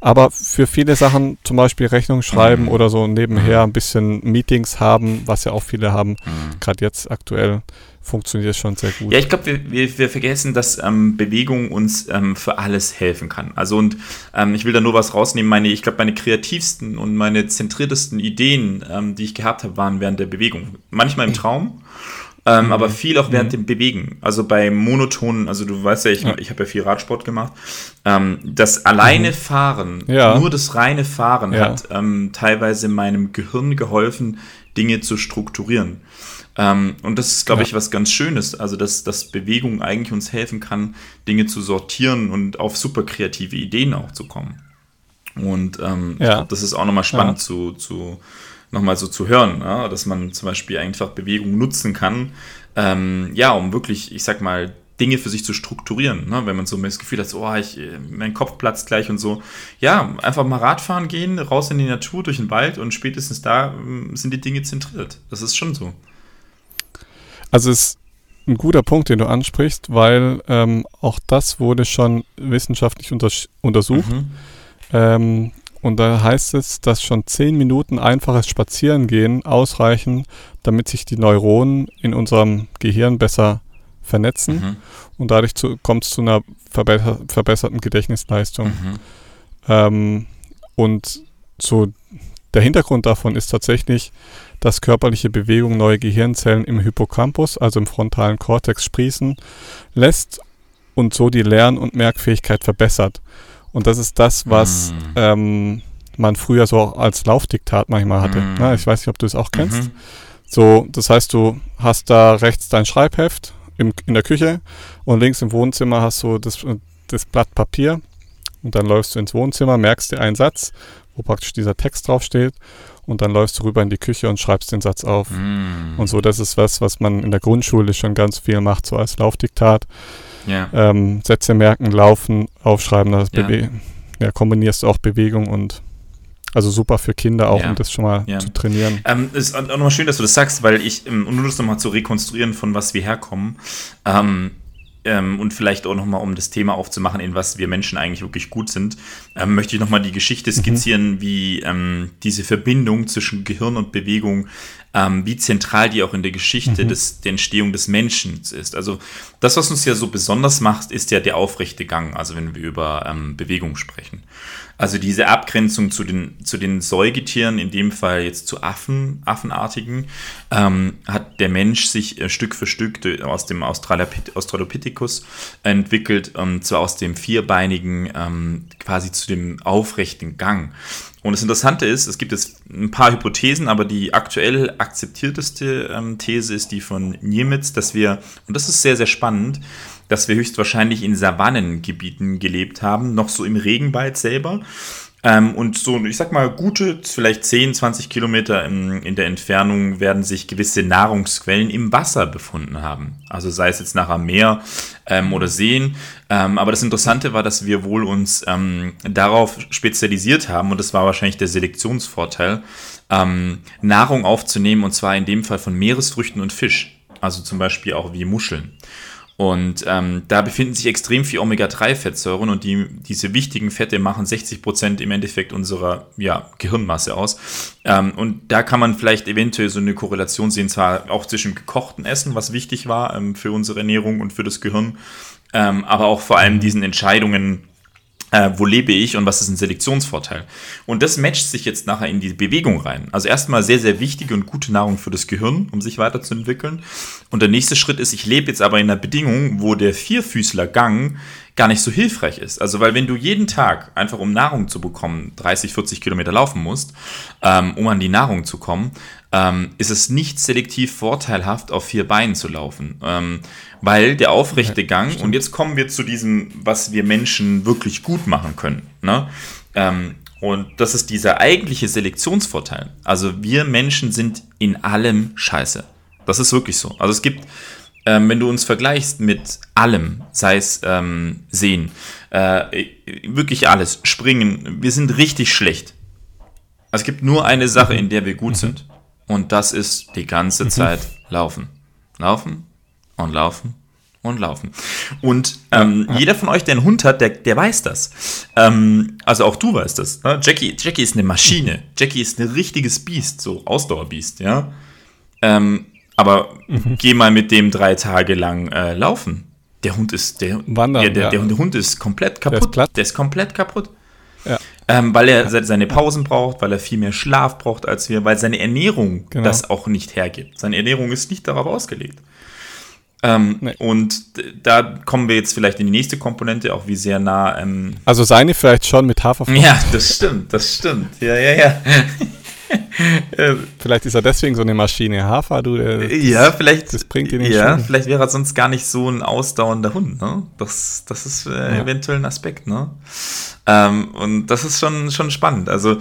Aber für viele Sachen, zum Beispiel Rechnung schreiben Mhm. oder so nebenher Mhm. ein bisschen Meetings haben, was ja auch viele haben, Mhm. gerade jetzt aktuell, funktioniert schon sehr gut. Ja, ich glaube, wir, wir, wir vergessen, dass ähm, Bewegung uns ähm, für alles helfen kann. Also und ähm, ich will da nur was rausnehmen. Meine, ich glaube, meine kreativsten und meine zentriertesten Ideen, ähm, die ich gehabt habe, waren während der Bewegung. Manchmal im Traum, ähm, aber viel auch während dem Bewegen. Also bei monotonen, also du weißt ja, ich, Ja. ich habe ja viel Radsport gemacht. Ähm, das alleine Fahren, Ja. nur das reine Fahren Ja. hat ähm, teilweise meinem Gehirn geholfen, Dinge zu strukturieren. Ähm, und das ist, glaube Ja. ich, was ganz Schönes. Also, dass, dass Bewegung eigentlich uns helfen kann, Dinge zu sortieren und auf super kreative Ideen auch zu kommen. Und ähm, ich Ja. glaube, das ist auch nochmal spannend Ja. zu, zu nochmal so zu hören, ja? dass man zum Beispiel einfach Bewegung nutzen kann, ähm, ja, um wirklich, ich sag mal, Dinge für sich zu strukturieren, ne? wenn man so das Gefühl hat, so, oh, ich, äh, mein Kopf platzt gleich und so. Ja, einfach mal Radfahren gehen, raus in die Natur, durch den Wald und spätestens da ähm, sind die Dinge zentriert. Das ist schon so. Also es ist ein guter Punkt, den du ansprichst, weil ähm, auch das wurde schon wissenschaftlich untersch- untersucht. Mhm. Ähm, und da heißt es, dass schon zehn Minuten einfaches Spazierengehen ausreichen, damit sich die Neuronen in unserem Gehirn besser vernetzen Mhm. und dadurch kommt es zu einer verbesser verbesserten Gedächtnisleistung. Mhm. Ähm, und so der Hintergrund davon ist tatsächlich, dass körperliche Bewegung neue Gehirnzellen im Hippocampus, also im frontalen Kortex, sprießen lässt und so die Lern- und Merkfähigkeit verbessert. Und das ist das, was mm. ähm, man früher so als Laufdiktat manchmal hatte. Mm. Na, ich weiß nicht, ob du es auch kennst. Mhm. So, das heißt, du hast da rechts dein Schreibheft im, in der Küche und links im Wohnzimmer hast du das, das Blatt Papier und dann läufst du ins Wohnzimmer, merkst dir einen Satz, wo praktisch dieser Text draufsteht und dann läufst du rüber in die Küche und schreibst den Satz auf. Mm. Und so, das ist was, was man in der Grundschule schon ganz viel macht, so als Laufdiktat. Ja. Ähm, Sätze merken, laufen, aufschreiben, das ja. ja, kombinierst du auch Bewegung und also super für Kinder auch, ja. um das schon mal ja. zu trainieren. Ähm, ist auch nochmal schön, dass du das sagst, weil ich, um nur das nochmal zu rekonstruieren, von was wir herkommen, ähm, ähm, und vielleicht auch nochmal, um das Thema aufzumachen, in was wir Menschen eigentlich wirklich gut sind, ähm, möchte ich nochmal die Geschichte mhm. skizzieren, mhm. wie ähm, diese Verbindung zwischen Gehirn und Bewegung, ähm, wie zentral die auch in der Geschichte mhm. des, der Entstehung des Menschen ist. Also das, was uns ja so besonders macht, ist ja der aufrechte Gang, also wenn wir über ähm, Bewegung sprechen. Also diese Abgrenzung zu den, zu den Säugetieren, in dem Fall jetzt zu Affen, Affenartigen, ähm, hat der Mensch sich äh, Stück für Stück aus dem Australopithecus entwickelt, und zwar aus dem vierbeinigen ähm, quasi zu dem aufrechten Gang. Und das Interessante ist, es gibt jetzt ein paar Hypothesen, aber die aktuell akzeptierteste ähm, These ist die von Niemitz, dass wir, und das ist sehr, sehr spannend, dass wir höchstwahrscheinlich in Savannengebieten gelebt haben, noch so im Regenwald selber. Ähm, und so, ich sag mal, gute, vielleicht 10, 20 Kilometer in, in der Entfernung werden sich gewisse Nahrungsquellen im Wasser befunden haben. Also sei es jetzt nachher Meer ähm, oder Seen. Ähm, aber das Interessante war, dass wir wohl uns ähm, darauf spezialisiert haben, und das war wahrscheinlich der Selektionsvorteil, ähm, Nahrung aufzunehmen, und zwar in dem Fall von Meeresfrüchten und Fisch. Also zum Beispiel auch wie Muscheln. Und ähm, da befinden sich extrem viel Omega-3-Fettsäuren und die, diese wichtigen Fette machen 60 Prozent im Endeffekt unserer ja, Gehirnmasse aus. Ähm, und da kann man vielleicht eventuell so eine Korrelation sehen, zwar auch zwischen gekochten Essen, was wichtig war ähm, für unsere Ernährung und für das Gehirn, ähm, aber auch vor allem diesen Entscheidungen, äh, wo lebe ich und was ist ein Selektionsvorteil. Und das matcht sich jetzt nachher in die Bewegung rein. Also erstmal sehr, sehr wichtige und gute Nahrung für das Gehirn, um sich weiterzuentwickeln. Und der nächste Schritt ist, ich lebe jetzt aber in einer Bedingung, wo der Vierfüßlergang gar nicht so hilfreich ist. Also, weil wenn du jeden Tag einfach um Nahrung zu bekommen 30, 40 Kilometer laufen musst, ähm, um an die Nahrung zu kommen, ähm, ist es nicht selektiv vorteilhaft, auf vier Beinen zu laufen. Ähm, weil der aufrechte Gang, ja, und jetzt kommen wir zu diesem, was wir Menschen wirklich gut machen können. Ne? Ähm, und das ist dieser eigentliche Selektionsvorteil. Also wir Menschen sind in allem scheiße. Das ist wirklich so. Also es gibt, ähm, wenn du uns vergleichst mit allem, sei es ähm, Sehen, äh, wirklich alles, Springen, wir sind richtig schlecht. Also es gibt nur eine Sache, in der wir gut mhm. sind. Und das ist die ganze mhm. Zeit Laufen. Laufen und Laufen und Laufen. Und ähm, ja. jeder von euch, der einen Hund hat, der, der weiß das. Ähm, also auch du weißt das. Ne? Jackie, Jackie ist eine Maschine. Jackie ist ein richtiges Biest, so Ausdauerbiest, ja. Ähm, aber mhm. geh mal mit dem drei Tage lang äh, laufen. Der Hund ist, der, Wandern, der, der, ja. der, Hund ist komplett kaputt. Der ist, der ist komplett kaputt. Ja. Ähm, weil er seine Pausen braucht, weil er viel mehr Schlaf braucht als wir, weil seine Ernährung genau. das auch nicht hergibt. Seine Ernährung ist nicht darauf ausgelegt. Ähm, nee. Und da kommen wir jetzt vielleicht in die nächste Komponente, auch wie sehr nah. Ähm also seine vielleicht schon mit Haferflocken. Ja, das stimmt, das stimmt. Ja, ja, ja. (laughs) (laughs) vielleicht ist er deswegen so eine Maschine Hafer, du. Das, ja, vielleicht. Das bringt ihn nicht Ja, schon. vielleicht wäre er sonst gar nicht so ein ausdauernder Hund. Ne? Das, das ist äh, ja. eventuell ein Aspekt. Ne? Ähm, und das ist schon, schon spannend. Also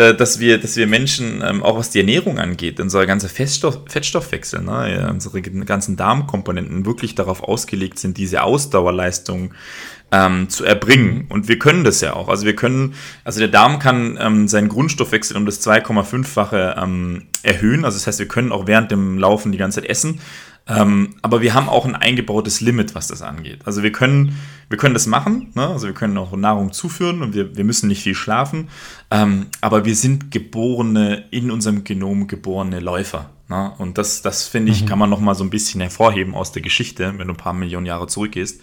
äh, dass wir, dass wir Menschen, ähm, auch was die Ernährung angeht, unser ganzer Fettstoff, Fettstoffwechsel, ne, unsere ganzen Darmkomponenten wirklich darauf ausgelegt sind, diese Ausdauerleistung ähm, zu erbringen. Und wir können das ja auch. Also wir können, also der Darm kann ähm, seinen Grundstoffwechsel um das 2,5-fache ähm, erhöhen. Also das heißt, wir können auch während dem Laufen die ganze Zeit essen. Ähm, aber wir haben auch ein eingebautes Limit, was das angeht. Also wir können, wir können das machen, ne? also wir können auch Nahrung zuführen und wir, wir müssen nicht viel schlafen, ähm, aber wir sind geborene, in unserem Genom geborene Läufer. Ne? Und das, das finde ich, mhm. kann man noch mal so ein bisschen hervorheben aus der Geschichte, wenn du ein paar Millionen Jahre zurückgehst.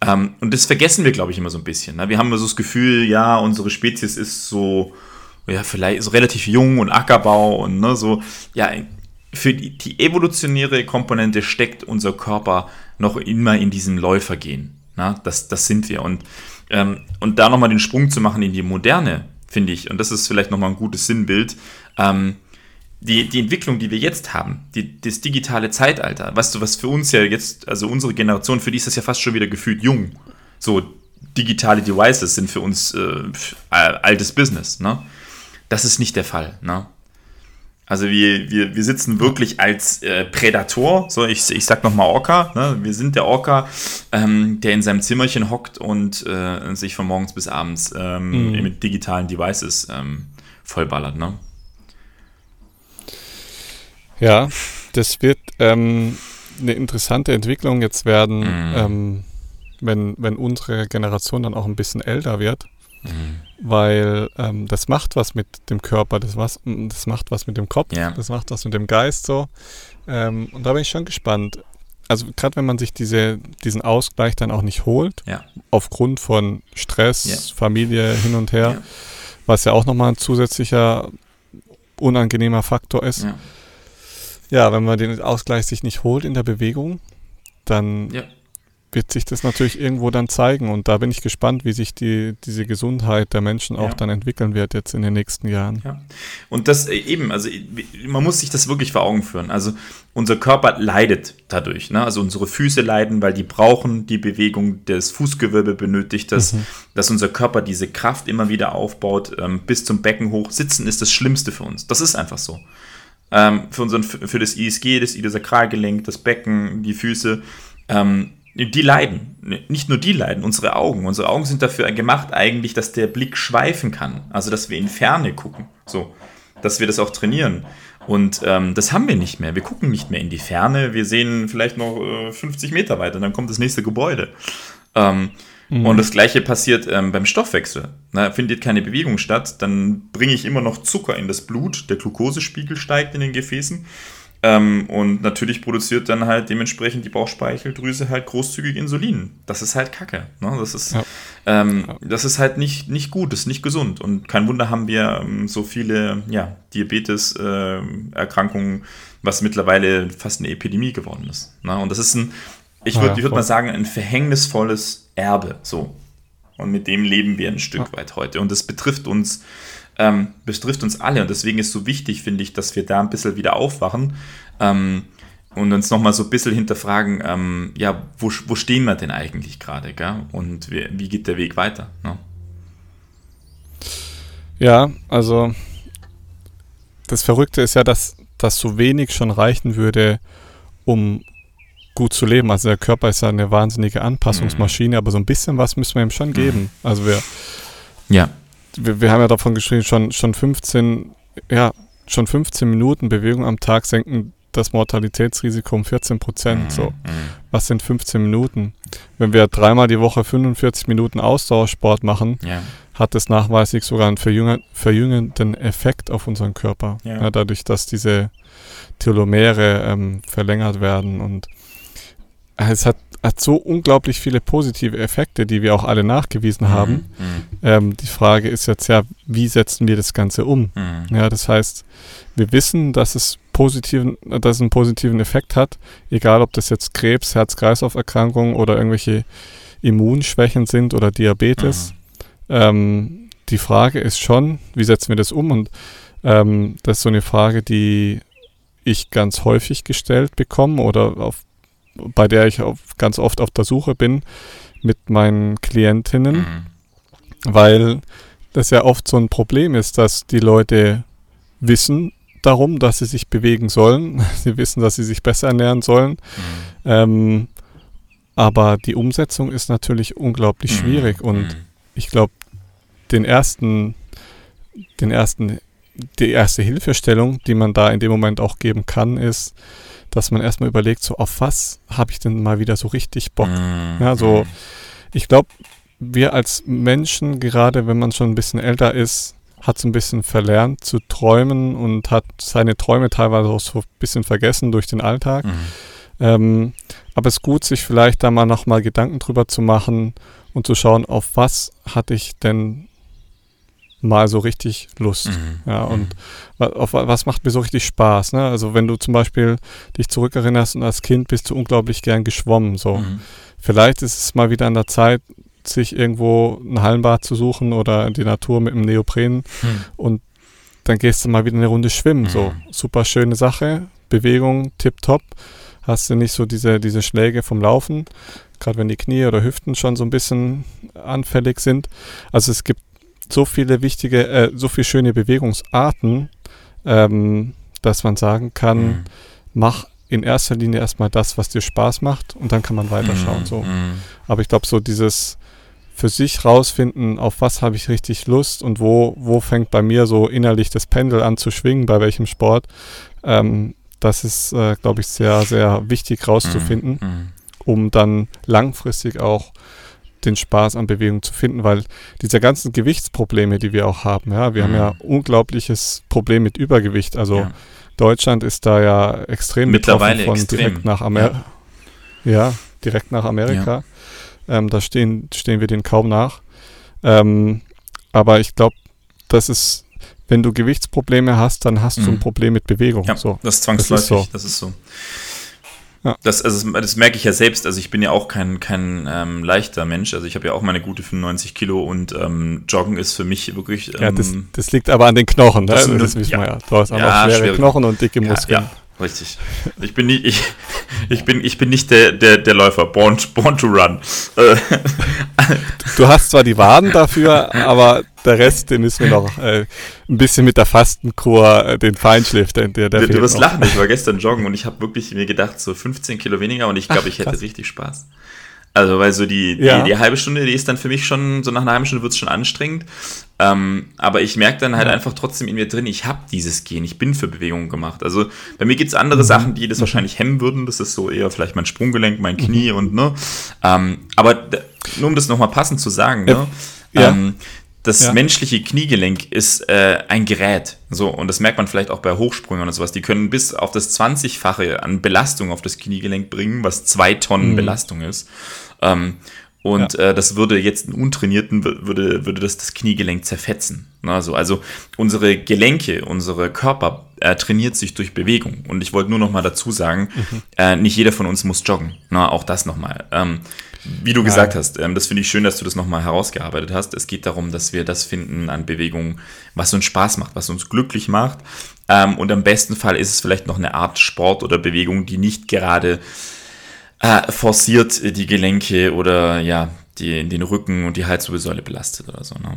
Ähm, und das vergessen wir, glaube ich, immer so ein bisschen. Ne? Wir haben immer so das Gefühl, ja, unsere Spezies ist so, ja, vielleicht so relativ jung und Ackerbau und ne, so, ja, für die, die, evolutionäre Komponente steckt unser Körper noch immer in diesem Läufergehen. Na, das, das sind wir. Und, ähm, und da nochmal den Sprung zu machen in die Moderne, finde ich, und das ist vielleicht nochmal ein gutes Sinnbild, ähm, die, die Entwicklung, die wir jetzt haben, die, das digitale Zeitalter, weißt du, was für uns ja jetzt, also unsere Generation, für die ist das ja fast schon wieder gefühlt jung. So, digitale Devices sind für uns äh, altes Business, ne? Das ist nicht der Fall, ne? Also wir, wir, wir sitzen wirklich als äh, Prädator, so ich, ich sag nochmal Orca, ne? wir sind der Orca, ähm, der in seinem Zimmerchen hockt und äh, sich von morgens bis abends ähm, mhm. mit digitalen Devices ähm, vollballert. Ne? Ja, das wird ähm, eine interessante Entwicklung jetzt werden, mhm. Ähm, wenn, wenn unsere Generation dann auch ein bisschen älter wird. Mhm. Weil ähm, das macht was mit dem Körper, das, was, das macht was mit dem Kopf, ja. das macht was mit dem Geist so. Ähm, und da bin ich schon gespannt. Also gerade wenn man sich diese, diesen Ausgleich dann auch nicht holt, ja. aufgrund von Stress, ja. Familie hin und her, was ja auch nochmal ein zusätzlicher unangenehmer Faktor ist. Ja. wenn man den Ausgleich sich nicht holt in der Bewegung, dann wird sich das natürlich irgendwo dann zeigen. Und da bin ich gespannt, wie sich die, diese Gesundheit der Menschen auch ja. dann entwickeln wird jetzt in den nächsten Jahren. Ja. Und das äh, eben, also man muss sich das wirklich vor Augen führen. Also unser Körper leidet dadurch. Ne? Also unsere Füße leiden, weil die brauchen die Bewegung, das Fußgewölbe benötigt das, mhm. dass unser Körper diese Kraft immer wieder aufbaut, ähm, bis zum Becken hoch. Sitzen ist das Schlimmste für uns. Das ist einfach so. Ähm, für, unseren, für das ISG, das Iliosakralgelenk, das Becken, die Füße. Ähm, die leiden. Nicht nur die leiden, unsere Augen. Unsere Augen sind dafür gemacht eigentlich, dass der Blick schweifen kann. Also, dass wir in Ferne gucken. So. Dass wir das auch trainieren. Und ähm, das haben wir nicht mehr. Wir gucken nicht mehr in die Ferne. Wir sehen vielleicht noch äh, 50 Meter weiter, dann kommt das nächste Gebäude. Ähm, mhm. Und das gleiche passiert ähm, beim Stoffwechsel. Na, findet keine Bewegung statt, dann bringe ich immer noch Zucker in das Blut. Der Glukosespiegel steigt in den Gefäßen. Ähm, und natürlich produziert dann halt dementsprechend die Bauchspeicheldrüse halt großzügig Insulin. Das ist halt Kacke. Ne? Das, ist, ja. Ähm, das ist halt nicht, nicht gut, das ist nicht gesund. Und kein Wunder haben wir ähm, so viele ja, Diabetes-Erkrankungen, äh, was mittlerweile fast eine Epidemie geworden ist. Ne? Und das ist ein, ich würde ja, würd mal sagen, ein verhängnisvolles Erbe. So. Und mit dem leben wir ein Stück weit heute. Und das betrifft uns ähm, betrifft uns alle. Und deswegen ist so wichtig, finde ich, dass wir da ein bisschen wieder aufwachen ähm, und uns nochmal so ein bisschen hinterfragen, ähm, ja, wo, wo stehen wir denn eigentlich gerade, Und wie, wie, geht der Weg weiter? Ne? Ja, also das Verrückte ist ja, dass das so wenig schon reichen würde, um gut zu leben. Also der Körper ist ja eine wahnsinnige Anpassungsmaschine, mhm. aber so ein bisschen was müssen wir ihm schon geben. Mhm. Also wir ja wir, wir haben ja davon geschrieben, schon, schon 15, ja, schon 15 Minuten Bewegung am Tag senken das Mortalitätsrisiko um 14 Prozent. Mhm. So, mhm. was sind 15 Minuten? Wenn wir dreimal die Woche 45 Minuten Ausdauersport machen, ja. hat es nachweislich sogar einen verjüngenden Effekt auf unseren Körper. Ja. Ja, dadurch, dass diese Telomere ähm, verlängert werden und es hat hat so unglaublich viele positive Effekte, die wir auch alle nachgewiesen mhm. haben. Mhm. Ähm, die Frage ist jetzt ja, wie setzen wir das Ganze um? Mhm. Ja, das heißt, wir wissen, dass es positiven, dass es einen positiven Effekt hat, egal ob das jetzt Krebs, Herz-Kreislauf-Erkrankungen oder irgendwelche Immunschwächen sind oder Diabetes. Mhm. Ähm, die Frage ist schon, wie setzen wir das um? Und ähm, das ist so eine Frage, die ich ganz häufig gestellt bekomme oder auf bei der ich ganz oft auf der Suche bin mit meinen Klientinnen, mhm. weil das ja oft so ein Problem ist, dass die Leute wissen darum, dass sie sich bewegen sollen. (laughs) Sie wissen, dass sie sich besser ernähren sollen. Mhm. Ähm, aber die Umsetzung ist natürlich unglaublich mhm. schwierig und mhm. ich glaube, den ersten, den ersten, die erste Hilfestellung, die man da in dem Moment auch geben kann, ist, dass man erstmal überlegt, so auf was habe ich denn mal wieder so richtig Bock. Mhm. Ja, so, ich glaube, wir als Menschen, gerade wenn man schon ein bisschen älter ist, hat so ein bisschen verlernt zu träumen und hat seine Träume teilweise auch so ein bisschen vergessen durch den Alltag. Mhm. Ähm, aber es ist gut, sich vielleicht da mal nochmal Gedanken drüber zu machen und zu schauen, auf was hatte ich denn mal so richtig Lust. Mhm. Ja, und wa- auf wa- was macht mir so richtig Spaß? Ne? Also wenn du zum Beispiel dich zurückerinnerst und als Kind bist du unglaublich gern geschwommen. So. Mhm. Vielleicht ist es mal wieder an der Zeit, sich irgendwo ein Hallenbad zu suchen oder die Natur mit einem Neopren Mhm. und dann gehst du mal wieder eine Runde schwimmen. So, Mhm. super schöne Sache, Bewegung, tipptopp. Hast du nicht so diese, diese Schläge vom Laufen, gerade wenn die Knie oder Hüften schon so ein bisschen anfällig sind. Also es gibt so viele wichtige, äh, so viele schöne Bewegungsarten, ähm, dass man sagen kann, Mhm. mach in erster Linie erstmal das, was dir Spaß macht und dann kann man weiterschauen. Mhm. So. Mhm. Aber ich glaube, so dieses für sich rausfinden, auf was habe ich richtig Lust und wo, wo fängt bei mir so innerlich das Pendel an zu schwingen, bei welchem Sport, ähm, das ist, äh, glaube ich, sehr, sehr wichtig rauszufinden, Mhm. um dann langfristig auch den Spaß an Bewegung zu finden, weil diese ganzen Gewichtsprobleme, die wir auch haben, ja, wir haben Mhm. ja unglaubliches Problem mit Übergewicht. Also Ja. Deutschland ist da ja extrem Mittlerweile betroffen von extrem. direkt nach Amerika. Ja. direkt nach Amerika. Ähm, da stehen, stehen wir denen kaum nach. Ähm, aber ich glaube, das ist, wenn du Gewichtsprobleme hast, dann hast du Mhm. ein Problem mit Bewegung. Ja, So. das ist zwangsläufig, Das ist so. das ist so. Ja. Das, also, das merke ich ja selbst. Also ich bin ja auch kein, kein ähm, leichter Mensch. Also ich habe ja auch meine gute 95 Kilo und ähm, Joggen ist für mich wirklich. Ähm, Ja, das, das liegt aber an den Knochen, ne? das Das, sind- wissen ja. wir ja. Du hast einfach Ja, schwere schwere- Knochen und dicke ja, Muskeln. ja, richtig. Ich bin nicht, ich, ich bin, ich bin nicht der, der, der Läufer. Born, born to run. Du hast zwar die Waden dafür, aber der Rest, den müssen wir noch äh, ein bisschen mit der Fastenkur äh, den Feinschliff, der, der, du, du wirst noch. lachen. Ich war gestern joggen und ich habe wirklich mir gedacht, so 15 Kilo weniger und ich glaube, Ach, ich hätte krass. richtig Spaß. Also, weil so die, die, Ja. die halbe Stunde, die ist dann für mich schon, so nach einer halben Stunde wird es schon anstrengend. Ähm, aber ich merke dann halt Ja. einfach trotzdem in mir drin, ich habe dieses Gen, ich bin für Bewegungen gemacht. Also bei mir gibt es andere Mhm. Sachen, die das wahrscheinlich hemmen würden. Das ist so eher vielleicht mein Sprunggelenk, mein Mhm. Knie und ne. Ähm, aber nur um das nochmal passend zu sagen, ne? Ja. Ähm, das Ja. menschliche Kniegelenk ist äh, ein Gerät. So, und das merkt man vielleicht auch bei Hochsprüngern und sowas. Die können bis auf das 20-fache an Belastung auf das Kniegelenk bringen, was zwei Tonnen Mhm. Belastung ist. Ähm, und äh, das würde jetzt einen Untrainierten, wür- würde, würde das das Kniegelenk zerfetzen. Ne, Also, also unsere Gelenke, unsere Körper äh, trainiert sich durch Bewegung. Und ich wollte nur noch mal dazu sagen, Mhm. äh, nicht jeder von uns muss joggen. Na, auch das nochmal. Ähm, wie du gesagt hast, ähm, das finde ich schön, dass du das nochmal herausgearbeitet hast. Es geht darum, dass wir das finden an Bewegung, was uns Spaß macht, was uns glücklich macht. Ähm, und am besten Fall ist es vielleicht noch eine Art Sport oder Bewegung, die nicht gerade äh, forciert die Gelenke oder ja, die, den Rücken und die Halswirbelsäule belastet oder so. Ne?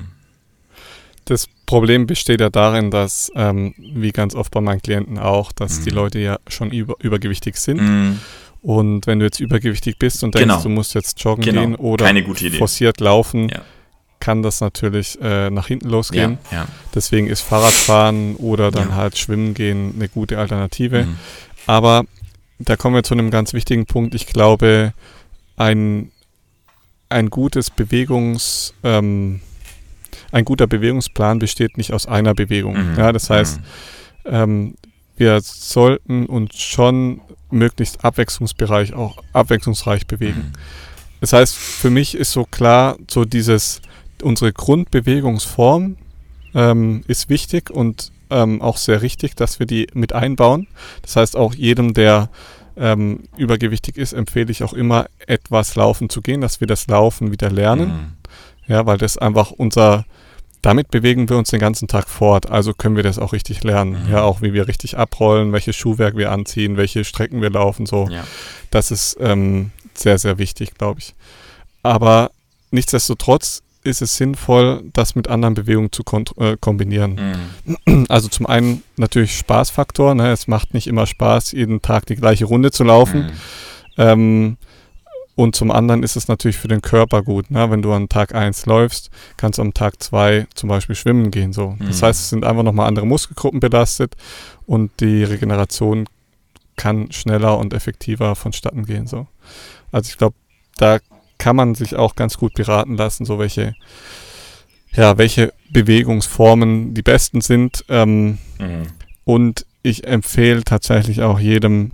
Das Problem besteht ja darin, dass, ähm, wie ganz oft bei meinen Klienten auch, dass die Mhm. Leute ja schon über, übergewichtig sind. Mm, Und wenn du jetzt übergewichtig bist und denkst, Genau. du musst jetzt joggen Genau. gehen oder forciert laufen, Ja. kann das natürlich äh, nach hinten ja, losgehen. ja. Deswegen ist Fahrradfahren oder dann Ja. halt Schwimmen gehen eine gute Alternative. Mhm. Aber da kommen wir zu einem ganz wichtigen Punkt. Ich glaube, ein, ein gutes Bewegungs, ähm, ein guter Bewegungsplan besteht nicht aus einer Bewegung. Mhm. Ja, das heißt, Mhm. ähm, wir sollten uns schon möglichst abwechslungsbereich auch abwechslungsreich bewegen. Mhm. Das heißt, für mich ist so klar, so dieses, unsere Grundbewegungsform ähm, ist wichtig und ähm, auch sehr richtig, dass wir die mit einbauen. Das heißt, auch jedem, der ähm, übergewichtig ist, empfehle ich auch immer, etwas laufen zu gehen, dass wir das Laufen wieder lernen. Mhm. Ja, weil das einfach unser, damit bewegen wir uns den ganzen Tag fort, also können wir das auch richtig lernen. Mhm. Ja, auch wie wir richtig abrollen, welches Schuhwerk wir anziehen, welche Strecken wir laufen, so. Ja. Das ist ähm, sehr, sehr wichtig, glaube ich. Aber nichtsdestotrotz ist es sinnvoll, das mit anderen Bewegungen zu äh, kombinieren. Mhm. Also zum einen natürlich Spaßfaktor. Ne? Es macht nicht immer Spaß, jeden Tag die gleiche Runde zu laufen. Mhm. Ähm, und zum anderen ist es natürlich für den Körper gut. Ne? Wenn du an Tag 1 läufst, kannst du am Tag 2 zum Beispiel schwimmen gehen. So. Das Mhm. heißt, es sind einfach nochmal andere Muskelgruppen belastet und die Regeneration kann schneller und effektiver vonstatten gehen. So. Also ich glaube, da kann man sich auch ganz gut beraten lassen, so welche, ja, welche Bewegungsformen die besten sind. Ähm, Mhm. und ich empfehle tatsächlich auch jedem,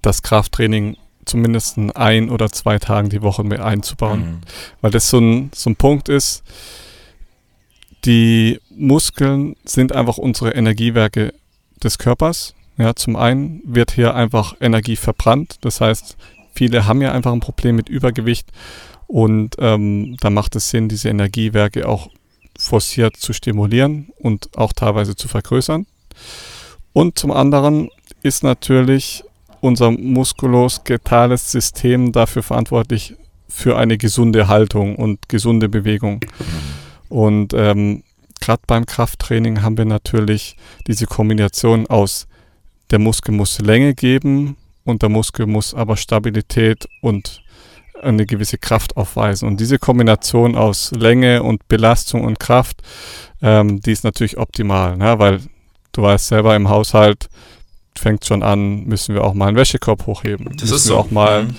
das Krafttraining zumindest in ein oder zwei Tagen die Woche mit einzubauen. Mhm. Weil das so ein, so ein Punkt ist, Die Muskeln sind einfach unsere Energiewerke des Körpers. Ja, zum einen wird hier einfach Energie verbrannt. Das heißt, viele haben ja einfach ein Problem mit Übergewicht und ähm, da macht es Sinn, diese Energiewerke auch forciert zu stimulieren und auch teilweise zu vergrößern. Und zum anderen ist natürlich unser muskuloskeletales System dafür verantwortlich für eine gesunde Haltung und gesunde Bewegung. Und ähm, gerade beim Krafttraining haben wir natürlich diese Kombination aus der Muskel muss Länge geben und der Muskel muss aber Stabilität und eine gewisse Kraft aufweisen. Und diese Kombination aus Länge und Belastung und Kraft, ähm, die ist natürlich optimal, ne? weil du weißt selber im Haushalt, fängt schon an, müssen wir auch mal einen Wäschekorb hochheben. Das müssen ist wir so. auch mal Mhm.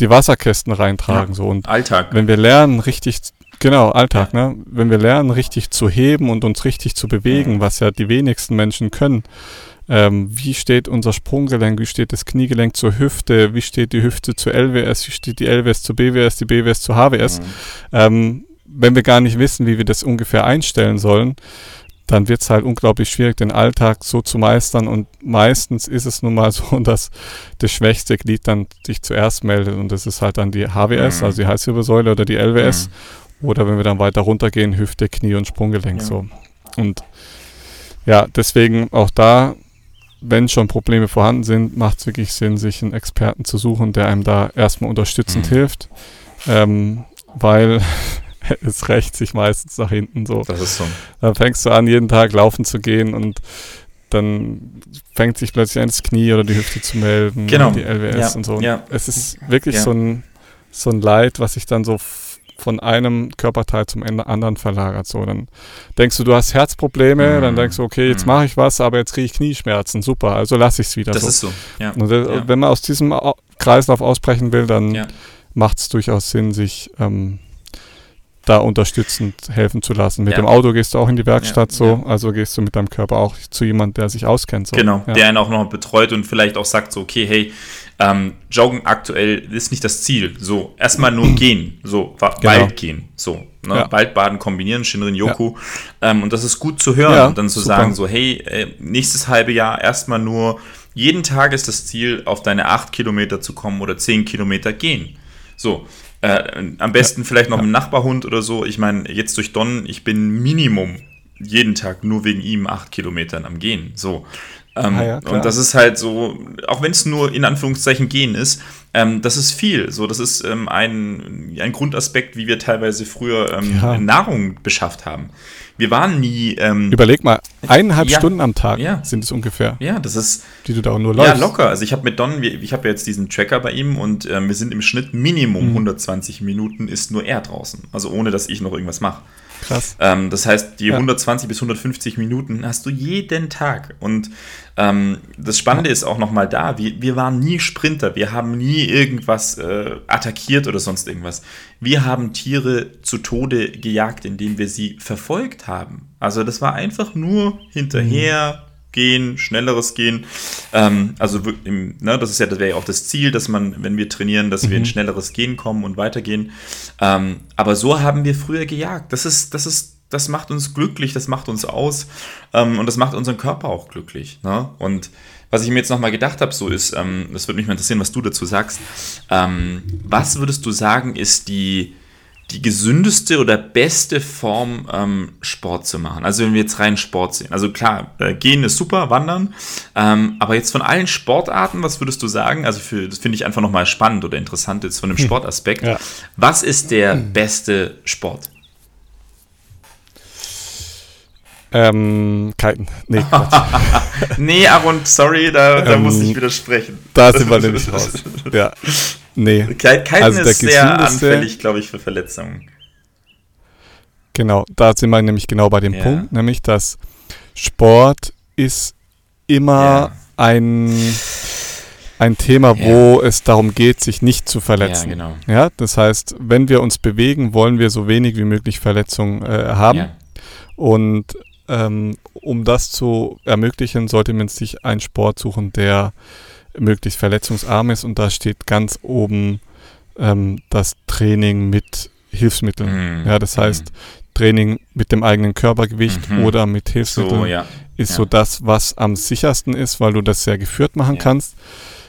die Wasserkästen reintragen. Ja. So. Und Alltag. wenn wir lernen, richtig, genau, Alltag, ne? Wenn wir lernen, richtig zu heben und uns richtig zu bewegen, was ja die wenigsten Menschen können, ähm, wie steht unser Sprunggelenk, wie steht das Kniegelenk zur Hüfte, wie steht die Hüfte zur LWS, wie steht die LWS zur BWS, die BWS zur HWS, ähm, wenn wir gar nicht wissen, wie wir das ungefähr einstellen sollen, dann wird es halt unglaublich schwierig, den Alltag so zu meistern. Und meistens ist es nun mal (laughs) so, dass das schwächste Glied dann sich zuerst meldet. Und das ist halt dann die HWS, Mhm. also die Halswirbelsäule oder die LWS. Oder wenn wir dann weiter runtergehen, Hüfte, Knie und Sprunggelenk Ja. so. Und ja, deswegen auch da, wenn schon Probleme vorhanden sind, macht es wirklich Sinn, sich einen Experten zu suchen, der einem da erstmal unterstützend Mhm. hilft. Ähm, weil (laughs) es rächt sich meistens nach hinten so. Das ist so. Dann fängst du an, jeden Tag laufen zu gehen und dann fängt sich plötzlich an, das Knie oder die Hüfte zu melden, Genau. die LWS Ja, und so. Und ja. Es ist wirklich Ja. so, ein, so ein Leid, was sich dann so von einem Körperteil zum anderen verlagert. So, dann denkst du, du hast Herzprobleme, Mhm. dann denkst du, okay, jetzt Mhm. mache ich was, aber jetzt kriege ich Knieschmerzen. Super, also lasse ich es wieder Das so. ist so. Ja. Und das, Ja. wenn man aus diesem Au- Kreislauf ausbrechen will, dann Ja. macht es durchaus Sinn, sich ähm, da unterstützend helfen zu lassen. Mit Ja. dem Auto gehst du auch in die Werkstatt Ja, so, ja. also gehst du mit deinem Körper auch zu jemand, der sich auskennt. So. Genau, der einen auch noch betreut und vielleicht auch sagt so, okay, hey, ähm, Joggen aktuell ist nicht das Ziel. So, erstmal nur (clears throat) gehen, so, Genau. Wald gehen, so, ne? Ja. Waldbaden kombinieren, Shinrin Yoku. Ähm, und das ist gut zu hören Ja, und dann zu super. sagen so, hey, äh, nächstes halbe Jahr erstmal nur, jeden Tag ist das Ziel, auf deine 8 Kilometer zu kommen oder 10 Kilometer gehen. So, äh, am besten vielleicht noch mit einem Nachbarhund oder so. Ich meine, jetzt durch Don, ich bin Minimum jeden Tag nur wegen ihm acht Kilometern am Gehen. So. Ähm, Ah ja, und das ist halt so, auch wenn es nur in Anführungszeichen gehen ist, ähm, das ist viel. So, das ist ähm, ein, ein Grundaspekt, wie wir teilweise früher ähm, Ja. Nahrung beschafft haben. Wir waren nie. Ähm, Überleg mal, eineinhalb Ja. Stunden am Tag Ja. sind es ungefähr, ja, das ist die du da auch nur ja läufst. locker. Also ich habe mit Don, ich habe ja jetzt diesen Tracker bei ihm und ähm, wir sind im Schnitt Minimum Mhm. 120 Minuten ist nur er draußen. Also ohne, dass ich noch irgendwas mache. Krass. Ähm, das heißt, die Ja. 120 bis 150 Minuten hast du jeden Tag. Und ähm, das Spannende ist auch nochmal da, wir, wir waren nie Sprinter, wir haben nie irgendwas äh, attackiert oder sonst irgendwas. Wir haben Tiere zu Tode gejagt, indem wir sie verfolgt haben. Also das war einfach nur hinterher. Gehen, schnelleres Gehen. Ähm, also im, ne, das ist ja, das wäre ja auch das Ziel, dass man, wenn wir trainieren, dass wir in schnelleres Gehen kommen und weitergehen. Ähm, aber so haben wir früher gejagt. Das ist, das ist, das macht uns glücklich, das macht uns aus ähm, und das macht unseren Körper auch glücklich. Ne? Und was ich mir jetzt nochmal gedacht habe, so ist, ähm, das würde mich mal interessieren, was du dazu sagst. Ähm, was würdest du sagen, ist die, die gesündeste oder beste Form, ähm, Sport zu machen? Also wenn wir jetzt rein Sport sehen. Also klar, äh, gehen ist super, wandern. Ähm, aber jetzt von allen Sportarten, was würdest du sagen? Also für, das finde ich einfach nochmal spannend oder interessant jetzt von dem Sportaspekt. Ja. Was ist der beste Sport? Ähm, Kiten. Nee. (laughs) Nee, Aaron, sorry, da, da Ähm, muss ich widersprechen. da sind wir nämlich raus. (laughs) Ja. Nee. Kiten Also der ist sehr anfällig, glaube ich, für Verletzungen. Genau, da sind wir nämlich genau bei dem Ja. Punkt, nämlich dass Sport ist immer Ja. ein, ein Thema, Ja. wo es darum geht, sich nicht zu verletzen. Ja, genau. Ja, das heißt, wenn wir uns bewegen, wollen wir so wenig wie möglich Verletzungen äh, haben. Und ähm, um das zu ermöglichen, sollte man sich einen Sport suchen, der möglichst verletzungsarm ist. Und da steht ganz oben ähm, das Training mit Hilfsmitteln. Mhm. Ja, das heißt, Training mit dem eigenen Körpergewicht mhm. oder mit Hilfsmitteln so, ja. ist ja. so das, was am sichersten ist, weil du das sehr geführt machen ja. kannst.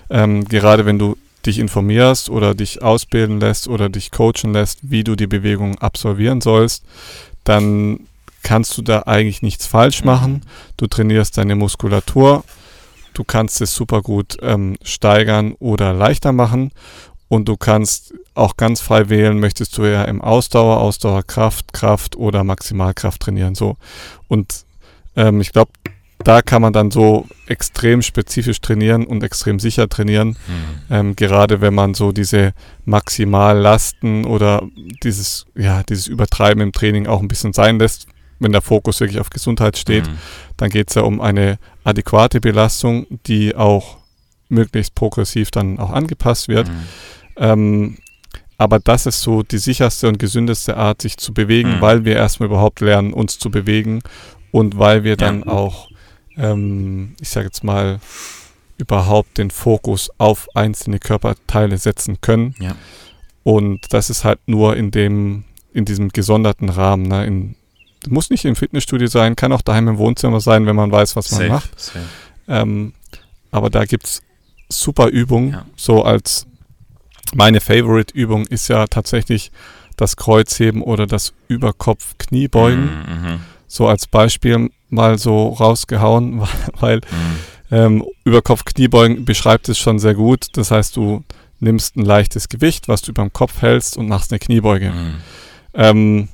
Ähm, gerade wenn du dich informierst oder dich ausbilden lässt oder dich coachen lässt, wie du die Bewegung absolvieren sollst, dann kannst du da eigentlich nichts falsch mhm. machen. Du trainierst deine Muskulatur, du kannst es super gut ähm, steigern oder leichter machen und du kannst auch ganz frei wählen, möchtest du ja im Ausdauer, Ausdauerkraft, Kraft oder Maximalkraft trainieren. So. Und ähm, ich glaube, da kann man dann so extrem spezifisch trainieren und extrem sicher trainieren. Mhm. Ähm, gerade wenn man so diese Maximallasten oder dieses, ja, dieses Übertreiben im Training auch ein bisschen sein lässt, wenn der Fokus wirklich auf Gesundheit steht, mhm. dann geht es ja um eine adäquate Belastung, die auch möglichst progressiv dann auch angepasst wird. Mhm. Ähm, aber das ist so die sicherste und gesündeste Art, sich zu bewegen, mhm. weil wir erstmal überhaupt lernen, uns zu bewegen und weil wir dann ja. auch, ähm, ich sage jetzt mal, überhaupt den Fokus auf einzelne Körperteile setzen können. Ja. Und das ist halt nur in dem, in diesem gesonderten Rahmen. Ne? In, muss nicht im Fitnessstudio sein, kann auch daheim im Wohnzimmer sein, wenn man weiß, was man safe, macht. Safe. Ähm, aber da gibt es super Übungen, ja. so als meine Favorite-Übung ist ja tatsächlich das Kreuzheben oder das Überkopf-Kniebeugen. Mhm, mhm, so als Beispiel mal so rausgehauen, (laughs) weil mhm. ähm, Überkopf-Kniebeugen beschreibt es schon sehr gut. Das heißt, du nimmst ein leichtes Gewicht, was du über dem Kopf hältst und machst eine Kniebeuge. Mhm. Ähm,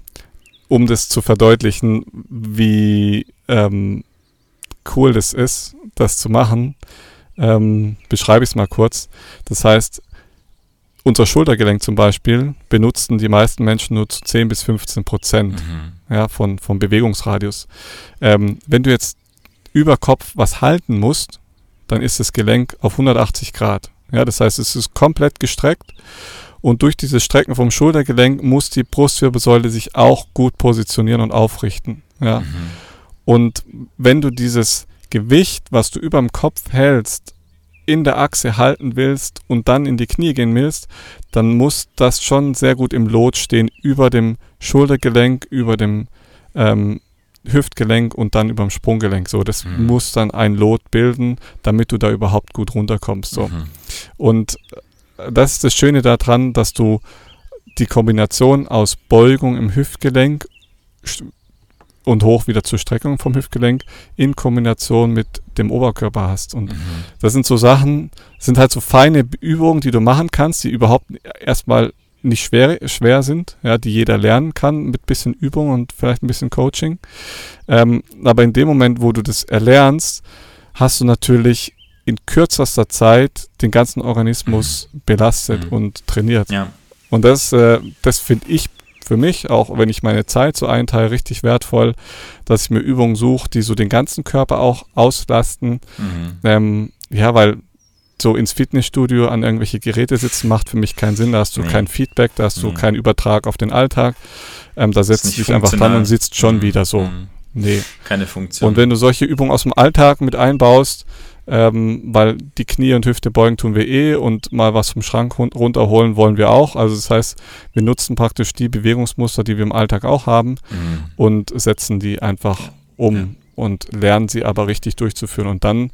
um das zu verdeutlichen, wie ähm, cool das ist, das zu machen, ähm, beschreibe ich es mal kurz. Das heißt, unser Schultergelenk zum Beispiel benutzen die meisten Menschen nur zu 10 bis 15 Prozent mhm. ja, von, vom Bewegungsradius. Ähm, wenn du jetzt über Kopf was halten musst, dann ist das Gelenk auf 180 Grad. Ja, das heißt, es ist komplett gestreckt und durch dieses Strecken vom Schultergelenk muss die Brustwirbelsäule sich auch gut positionieren und aufrichten. Ja. Mhm. Und wenn du dieses Gewicht, was du über dem Kopf hältst, in der Achse halten willst und dann in die Knie gehen willst, dann muss das schon sehr gut im Lot stehen über dem Schultergelenk, über dem ähm, Hüftgelenk und dann über dem Sprunggelenk. So, das mhm. muss dann ein Lot bilden, damit du da überhaupt gut runterkommst. So. Mhm. Und das ist das Schöne daran, dass du die Kombination aus Beugung im Hüftgelenk und hoch wieder zur Streckung vom Hüftgelenk in Kombination mit dem Oberkörper hast. Und mhm. das sind so Sachen, sind halt so feine Übungen, die du machen kannst, die überhaupt erstmal nicht schwer, schwer sind, ja, die jeder lernen kann mit bisschen Übung und vielleicht ein bisschen Coaching. Ähm, aber in dem Moment, wo du das erlernst, hast du natürlich in kürzester Zeit den ganzen Organismus mhm. belastet mhm. und trainiert. Ja. Und das, äh, das finde ich für mich, auch wenn ich meine Zeit so einteile, richtig wertvoll, dass ich mir Übungen suche, die so den ganzen Körper auch auslasten. Mhm. Ähm, ja, weil so ins Fitnessstudio an irgendwelche Geräte sitzen macht für mich keinen Sinn. Da hast du nee. kein Feedback, da hast du mhm. keinen Übertrag auf den Alltag. Ähm, da setzt du dich einfach dran und sitzt schon mhm. wieder so. Mhm. Nee. Keine Funktion. Und wenn du solche Übungen aus dem Alltag mit einbaust, ähm, weil die Knie und Hüfte beugen tun wir eh und mal was vom Schrank run runterholen wollen wir auch. Also das heißt, wir nutzen praktisch die Bewegungsmuster, die wir im Alltag auch haben mhm. und setzen die einfach um ja. und lernen sie aber richtig durchzuführen. Und dann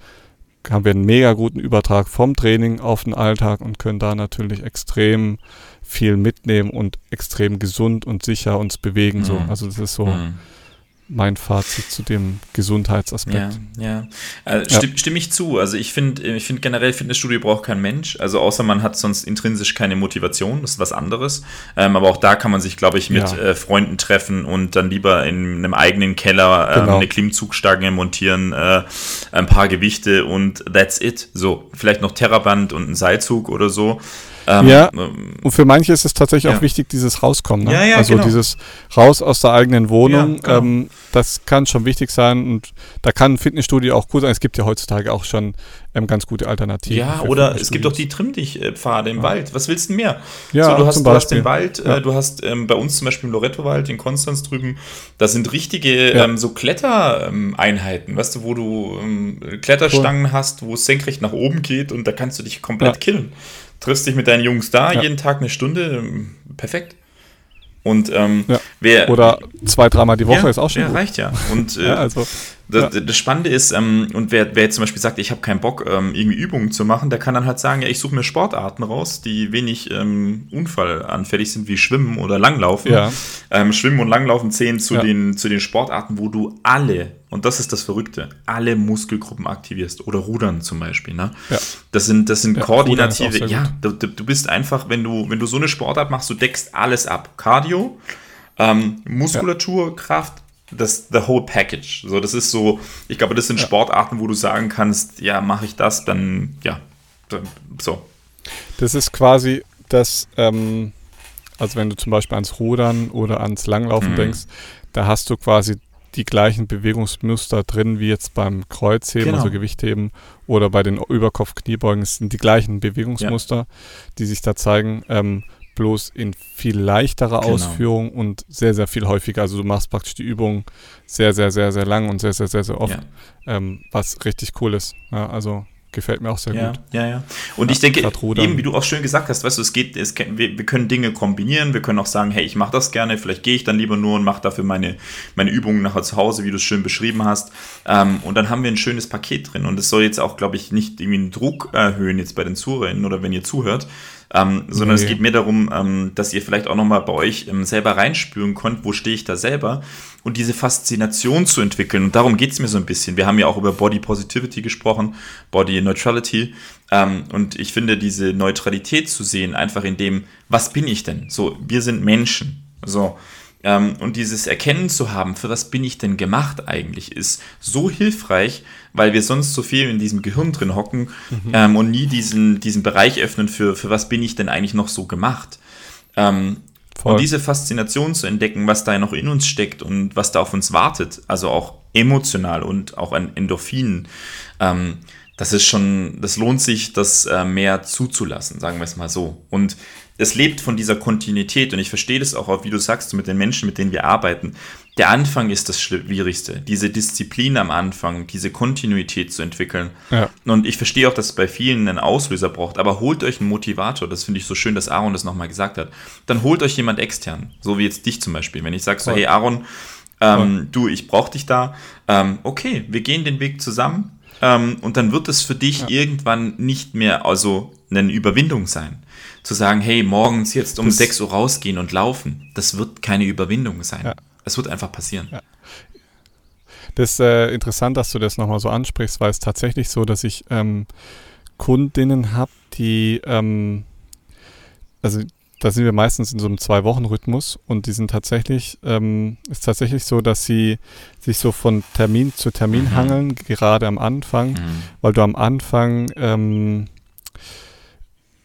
haben wir einen mega guten Übertrag vom Training auf den Alltag und können da natürlich extrem viel mitnehmen und extrem gesund und sicher uns bewegen. Mhm. So. Also das ist so. Mhm mein Fazit zu dem Gesundheitsaspekt. Ja, ja. Also ja. Stimme, ich zu. Also ich finde ich finde generell Fitnessstudio braucht kein Mensch. Also außer man hat sonst intrinsisch keine Motivation. Das ist was anderes. Ähm, aber auch da kann man sich, glaube ich, mit ja. äh, Freunden treffen und dann lieber in einem eigenen Keller äh, genau. eine Klimmzugstange montieren, äh, ein paar Gewichte und that's it. So, vielleicht noch Terraband und ein Seilzug oder so. Ähm, ja, ähm, und für manche ist es tatsächlich ja. auch wichtig, dieses Rauskommen. Ne? Ja, ja, also genau. dieses Raus aus der eigenen Wohnung, ja, genau. ähm, das kann schon wichtig sein und da kann ein Fitnessstudio auch gut sein. Es gibt ja heutzutage auch schon ähm, ganz gute Alternativen. Ja, oder es gibt auch die Trimm-Dich-Pfade im ja. Wald. Was willst du mehr? Ja, so, du, hast, du hast den Wald, äh, du hast ähm, bei uns zum Beispiel im Loretto-Wald, in Konstanz drüben, da sind richtige ähm, so Klettereinheiten, weißt du, wo du ähm, Kletterstangen cool. hast, wo es senkrecht nach oben geht und da kannst du dich komplett killen triffst dich mit deinen Jungs da, ja. jeden Tag eine Stunde, perfekt. Und ähm, Ja. Wer, Oder zwei, dreimal die Woche ja, ist auch schon ja, gut. reicht ja. Und (laughs) äh, Ja, also, das, Ja. das Spannende ist, ähm, und wer, wer jetzt zum Beispiel sagt, ich habe keinen Bock, ähm, irgendwie Übungen zu machen, der kann dann halt sagen, ja, ich suche mir Sportarten raus, die wenig ähm, unfallanfällig sind, wie Schwimmen oder Langlaufen. Ja. Ähm, Schwimmen und Langlaufen zählen zu, den, zu den Sportarten, wo du alle, und das ist das Verrückte, alle Muskelgruppen aktivierst. Oder Rudern zum Beispiel. Ne? Das sind, das sind koordinative, ja, du, du du bist einfach, wenn du, wenn du so eine Sportart machst, du deckst alles ab. Cardio, ähm, Muskulatur, Kraft, das the whole package. So, das ist so, ich glaube, das sind Sportarten, wo du sagen kannst, ja, mache ich das, dann ja, dann, so. das ist quasi das, ähm, also wenn du zum Beispiel ans Rudern oder ans Langlaufen Mhm. denkst, da hast du quasi die gleichen Bewegungsmuster drin wie jetzt beim Kreuzheben, Genau. also Gewichtheben oder bei den Überkopf-Kniebeugen. Es sind die gleichen Bewegungsmuster, die sich da zeigen, ähm, bloß in viel leichterer Genau. Ausführung und sehr, sehr viel häufiger. Also du machst praktisch die Übung sehr, sehr, sehr, sehr lang und sehr, sehr, sehr, sehr oft, Ja. ähm, was richtig cool ist. Ja, also gefällt mir auch sehr Ja, gut. ja, ja. Und Ja, ich denke, eben wie du auch schön gesagt hast, weißt du, es geht, es, wir können Dinge kombinieren, wir können auch sagen, hey, ich mache das gerne, vielleicht gehe ich dann lieber nur und mache dafür meine, meine Übungen nachher zu Hause, wie du es schön beschrieben hast. Ähm, und dann haben wir ein schönes Paket drin. Und es soll jetzt auch, glaube ich, nicht irgendwie einen Druck erhöhen jetzt bei den Zuhörern oder wenn ihr zuhört, ähm, sondern Nee. es geht mir darum, ähm, dass ihr vielleicht auch nochmal bei euch ähm, selber reinspüren könnt, wo stehe ich da selber und diese Faszination zu entwickeln. Und darum geht es mir so ein bisschen. Wir haben ja auch über Body Positivity gesprochen, Body Neutrality. Ähm, und ich finde, diese Neutralität zu sehen, einfach in dem, was bin ich denn? So, wir sind Menschen. So. Ähm, und dieses Erkennen zu haben, für was bin ich denn gemacht eigentlich, ist so hilfreich, weil wir sonst so viel in diesem Gehirn drin hocken ähm, und nie diesen, diesen Bereich öffnen für, für was bin ich denn eigentlich noch so gemacht. Ähm, und diese Faszination zu entdecken, was da noch in uns steckt und was da auf uns wartet, also auch emotional und auch an Endorphinen, ähm, das ist schon, das lohnt sich, das äh, mehr zuzulassen, sagen wir es mal so. Und es lebt von dieser Kontinuität und ich verstehe das auch, wie du sagst, mit den Menschen, mit denen wir arbeiten. Der Anfang ist das Schwierigste, diese Disziplin am Anfang, diese Kontinuität zu entwickeln. Ja. Und ich verstehe auch, dass es bei vielen einen Auslöser braucht, aber holt euch einen Motivator. Das finde ich so schön, dass Aaron das nochmal gesagt hat. Dann holt euch jemand extern, so wie jetzt dich zum Beispiel. Wenn ich sage so, hey Aaron, ähm, du, ich brauche dich da. Ähm, okay, wir gehen den Weg zusammen. Ähm, und dann wird es für dich irgendwann nicht mehr also eine Überwindung sein. Zu sagen, hey, morgens jetzt um Das- 6 Uhr rausgehen und laufen, das wird keine Überwindung sein. Ja. Es wird einfach passieren. Ja. Das ist äh, interessant, dass du das nochmal so ansprichst, weil es tatsächlich so, dass ich ähm, Kundinnen habe, die, ähm, also da sind wir meistens in so einem Zwei-Wochen-Rhythmus und die sind tatsächlich, ähm, ist tatsächlich so, dass sie sich so von Termin zu Termin Mhm. hangeln, gerade am Anfang, Mhm. weil du am Anfang, ähm,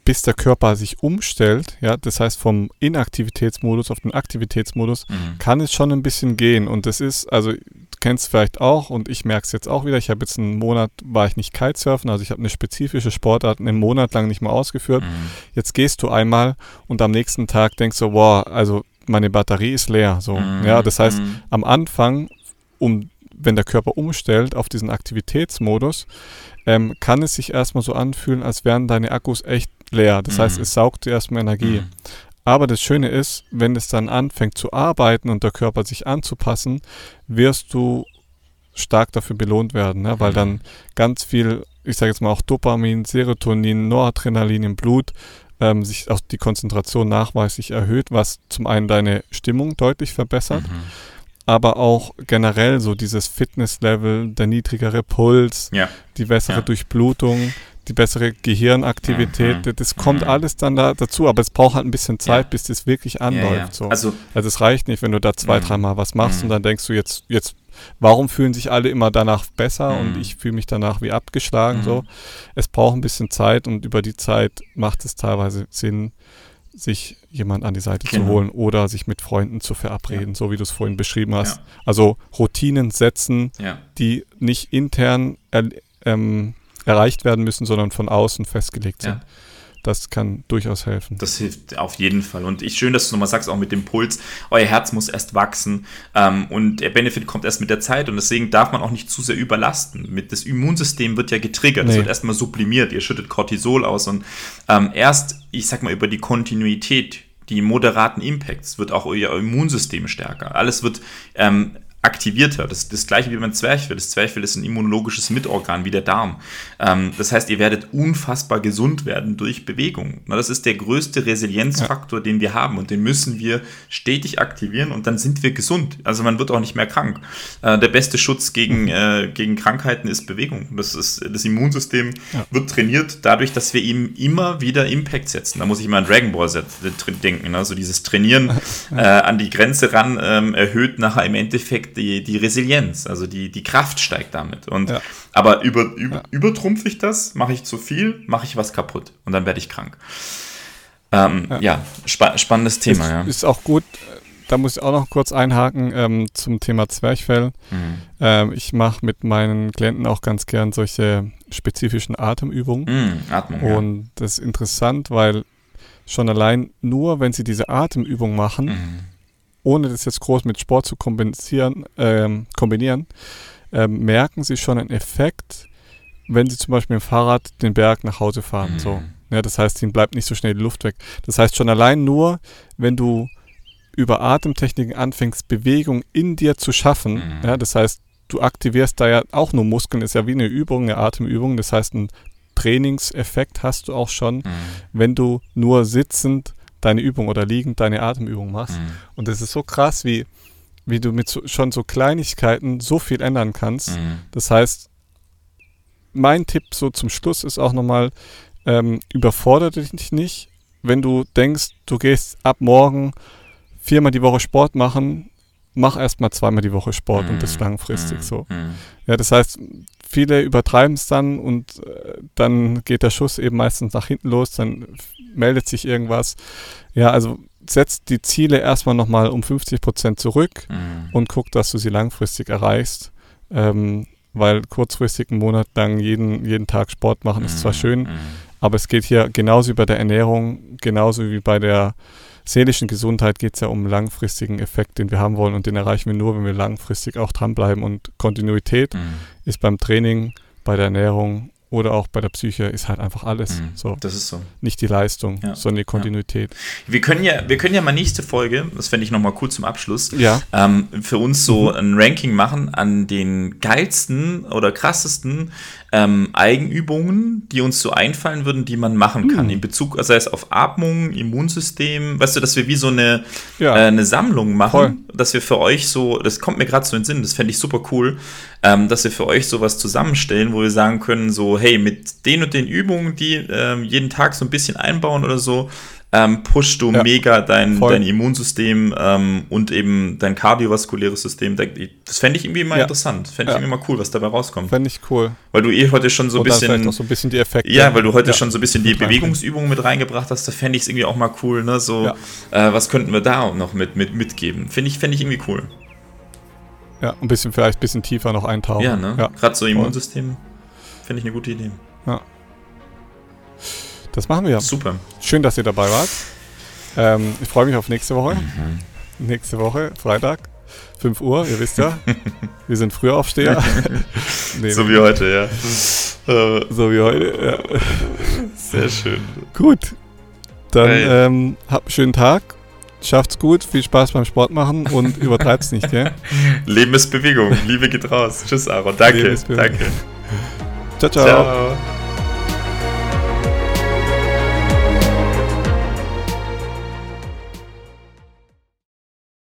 bis der Körper sich umstellt, ja, das heißt vom Inaktivitätsmodus auf den Aktivitätsmodus, Mhm. kann es schon ein bisschen gehen. Und das ist, also du kennst es vielleicht auch und ich merke es jetzt auch wieder. Ich habe jetzt einen Monat, war ich nicht Kitesurfen, also ich habe eine spezifische Sportart einen Monat lang nicht mehr ausgeführt. Mhm. Jetzt gehst du einmal und am nächsten Tag denkst du, boah, also meine Batterie ist leer. So, Mhm. ja, das heißt, Mhm. am Anfang, um, wenn der Körper umstellt auf diesen Aktivitätsmodus, ähm, kann es sich erstmal so anfühlen, als wären deine Akkus echt leer. Das heißt, Mhm. es saugt dir erstmal Energie. Mhm. Aber das Schöne ist, wenn es dann anfängt zu arbeiten und der Körper sich anzupassen, wirst du stark dafür belohnt werden, ne? weil Mhm. dann ganz viel, ich sage jetzt mal auch Dopamin, Serotonin, Noradrenalin im Blut ähm, sich auch die Konzentration nachweislich erhöht, was zum einen deine Stimmung deutlich verbessert, Mhm. Aber auch generell so dieses Fitnesslevel, der niedrigere Puls, Ja. die bessere Ja. Durchblutung, die bessere Gehirnaktivität, Mhm. das kommt Mhm. alles dann da dazu, aber es braucht halt ein bisschen Zeit, Ja. bis das wirklich anläuft. So. Also, Also es reicht nicht, wenn du da zwei, Mhm. dreimal was machst Mhm. und dann denkst du jetzt, jetzt, warum fühlen sich alle immer danach besser und Mhm. ich fühle mich danach wie abgeschlagen Mhm. so. Es braucht ein bisschen Zeit und über die Zeit macht es teilweise Sinn, sich jemand an die Seite Genau. zu holen oder sich mit Freunden zu verabreden, so wie du es vorhin beschrieben hast. Ja. Also Routinen setzen, ja. die nicht intern er, ähm, erreicht werden müssen, sondern von außen festgelegt sind. Das kann durchaus helfen. Das hilft auf jeden Fall. Und ich schön, dass du nochmal sagst, auch mit dem Puls, euer Herz muss erst wachsen ähm, und der Benefit kommt erst mit der Zeit und deswegen darf man auch nicht zu sehr überlasten. Mit das Immunsystem wird ja getriggert, es Nee. wird erstmal sublimiert, ihr schüttet Cortisol aus und ähm, erst, ich sag mal, über die Kontinuität die moderaten Impacts, wird auch euer Immunsystem stärker. Alles wird ähm, aktivierter. Das ist das gleiche wie beim Zwerchfell. Das Zwerchfell ist ein immunologisches Mitorgan wie der Darm. Ähm, das heißt, ihr werdet unfassbar gesund werden durch Bewegung. Das ist der größte Resilienzfaktor, den wir haben und den müssen wir stetig aktivieren und dann sind wir gesund. Also man wird auch nicht mehr krank. Äh, der beste Schutz gegen, mhm. äh, gegen Krankheiten ist Bewegung. Das, ist, das Immunsystem wird trainiert dadurch, dass wir ihm immer wieder Impact setzen. Da muss ich mal an Dragon Ball denken. Also dieses Trainieren (laughs) äh, an die Grenze ran ähm, erhöht nachher im Endeffekt die, die Resilienz, also die, die Kraft steigt damit. Und, ja. Aber über, über, ja. übertrumpfe ich das, mache ich zu viel, mache ich was kaputt und dann werde ich krank. Ähm, ja, ja spa spannendes Thema. Ist, ja. ist auch gut, da muss ich auch noch kurz einhaken ähm, zum Thema Zwerchfell. Mhm. Ähm, ich mache mit meinen Klienten auch ganz gern solche spezifischen Atemübungen. Mhm, Atmung, Und das ist interessant, weil schon allein nur, wenn sie diese Atemübung machen, mhm ohne das jetzt groß mit Sport zu kompensieren, ähm, kombinieren, ähm, merken sie schon einen Effekt, wenn sie zum Beispiel mit dem Fahrrad den Berg nach Hause fahren. Mhm. So. Ja, das heißt, ihnen bleibt nicht so schnell die Luft weg. Das heißt, schon allein nur, wenn du über Atemtechniken anfängst, Bewegung in dir zu schaffen, mhm. ja, das heißt, du aktivierst da ja auch nur Muskeln, ist ja wie eine Übung, eine Atemübung, das heißt, ein Trainingseffekt hast du auch schon, mhm. wenn du nur sitzend deine Übung oder liegend deine Atemübung machst. Mhm. Und das ist so krass, wie, wie du mit so, schon so Kleinigkeiten so viel ändern kannst. Mhm. Das heißt, mein Tipp so zum Schluss ist auch nochmal, ähm, überfordere dich nicht. Wenn du denkst, du gehst ab morgen viermal die Woche Sport machen, mach erstmal zweimal die Woche Sport mm, und das mhm. langfristig mm, so. Mm. Ja, das heißt, viele übertreiben es dann und äh, dann geht der Schuss eben meistens nach hinten los, dann meldet sich irgendwas. Ja, also setzt die Ziele erstmal nochmal um 50 Prozent zurück mhm. und guck, dass du sie langfristig erreichst. Ähm, weil kurzfristig einen Monat lang jeden, jeden Tag Sport machen ist zwar mhm. schön, mhm. aber es geht hier genauso wie bei der Ernährung, genauso wie bei der seelischen Gesundheit geht es ja um langfristigen Effekt, den wir haben wollen und den erreichen wir nur, wenn wir langfristig auch dranbleiben. Und Kontinuität mhm. ist beim Training, bei der Ernährung oder auch bei der Psyche ist halt einfach alles. Mhm, so. Das ist so. Nicht die Leistung, ja, sondern die Kontinuität. Ja. Wir können ja, wir können ja mal nächste Folge, das fände ich nochmal cool zum Abschluss, ja. ähm, für uns so mhm. ein Ranking machen an den geilsten oder krassesten ähm, Eigenübungen, die uns so einfallen würden, die man machen kann. Mhm. In Bezug, sei es auf Atmung, Immunsystem, weißt du, dass wir wie so eine, ja. äh, eine Sammlung machen, Voll. dass wir für euch so, das kommt mir gerade so in den Sinn, das fände ich super cool, ähm, dass wir für euch sowas zusammenstellen, wo wir sagen können, so, hey, mit den und den Übungen, die ähm, jeden Tag so ein bisschen einbauen oder so, ähm, pushst du ja, mega dein, dein Immunsystem ähm, und eben dein kardiovaskuläres System. Das fände ich irgendwie mal ja. interessant. Fände ich irgendwie mal cool, was dabei rauskommt. Fände ich cool. Weil du eh heute schon so ein bisschen. auch so ein bisschen die Effekte. Ja, weil du heute schon so ein bisschen (laughs) die Bewegungsübungen mit reingebracht hast. Da fände ich es irgendwie auch mal cool. Ne? So, äh, was könnten wir da noch mit, mit mitgeben? Finde ich, fänd ich irgendwie cool. Ja, ein bisschen, vielleicht ein bisschen tiefer noch eintauchen. Ja, ne? Gerade so Immunsystem. Finde ich eine gute Idee. Ja. Das machen wir. Super. Schön, dass ihr dabei wart. Ähm, ich freue mich auf nächste Woche. Mhm. Nächste Woche, Freitag, 5 Uhr, ihr wisst ja. (laughs) wir sind Frühaufsteher. (laughs) nee, so wie heute, ja. (laughs) so wie heute, ja. Sehr schön. Gut. Dann hey. ähm, habt einen schönen Tag. Schafft's gut, viel Spaß beim Sport machen und übertreibt's nicht, gell? Leben ist Bewegung, Liebe geht raus. Tschüss, Aaron. Danke. Danke. ciao. ciao. ciao.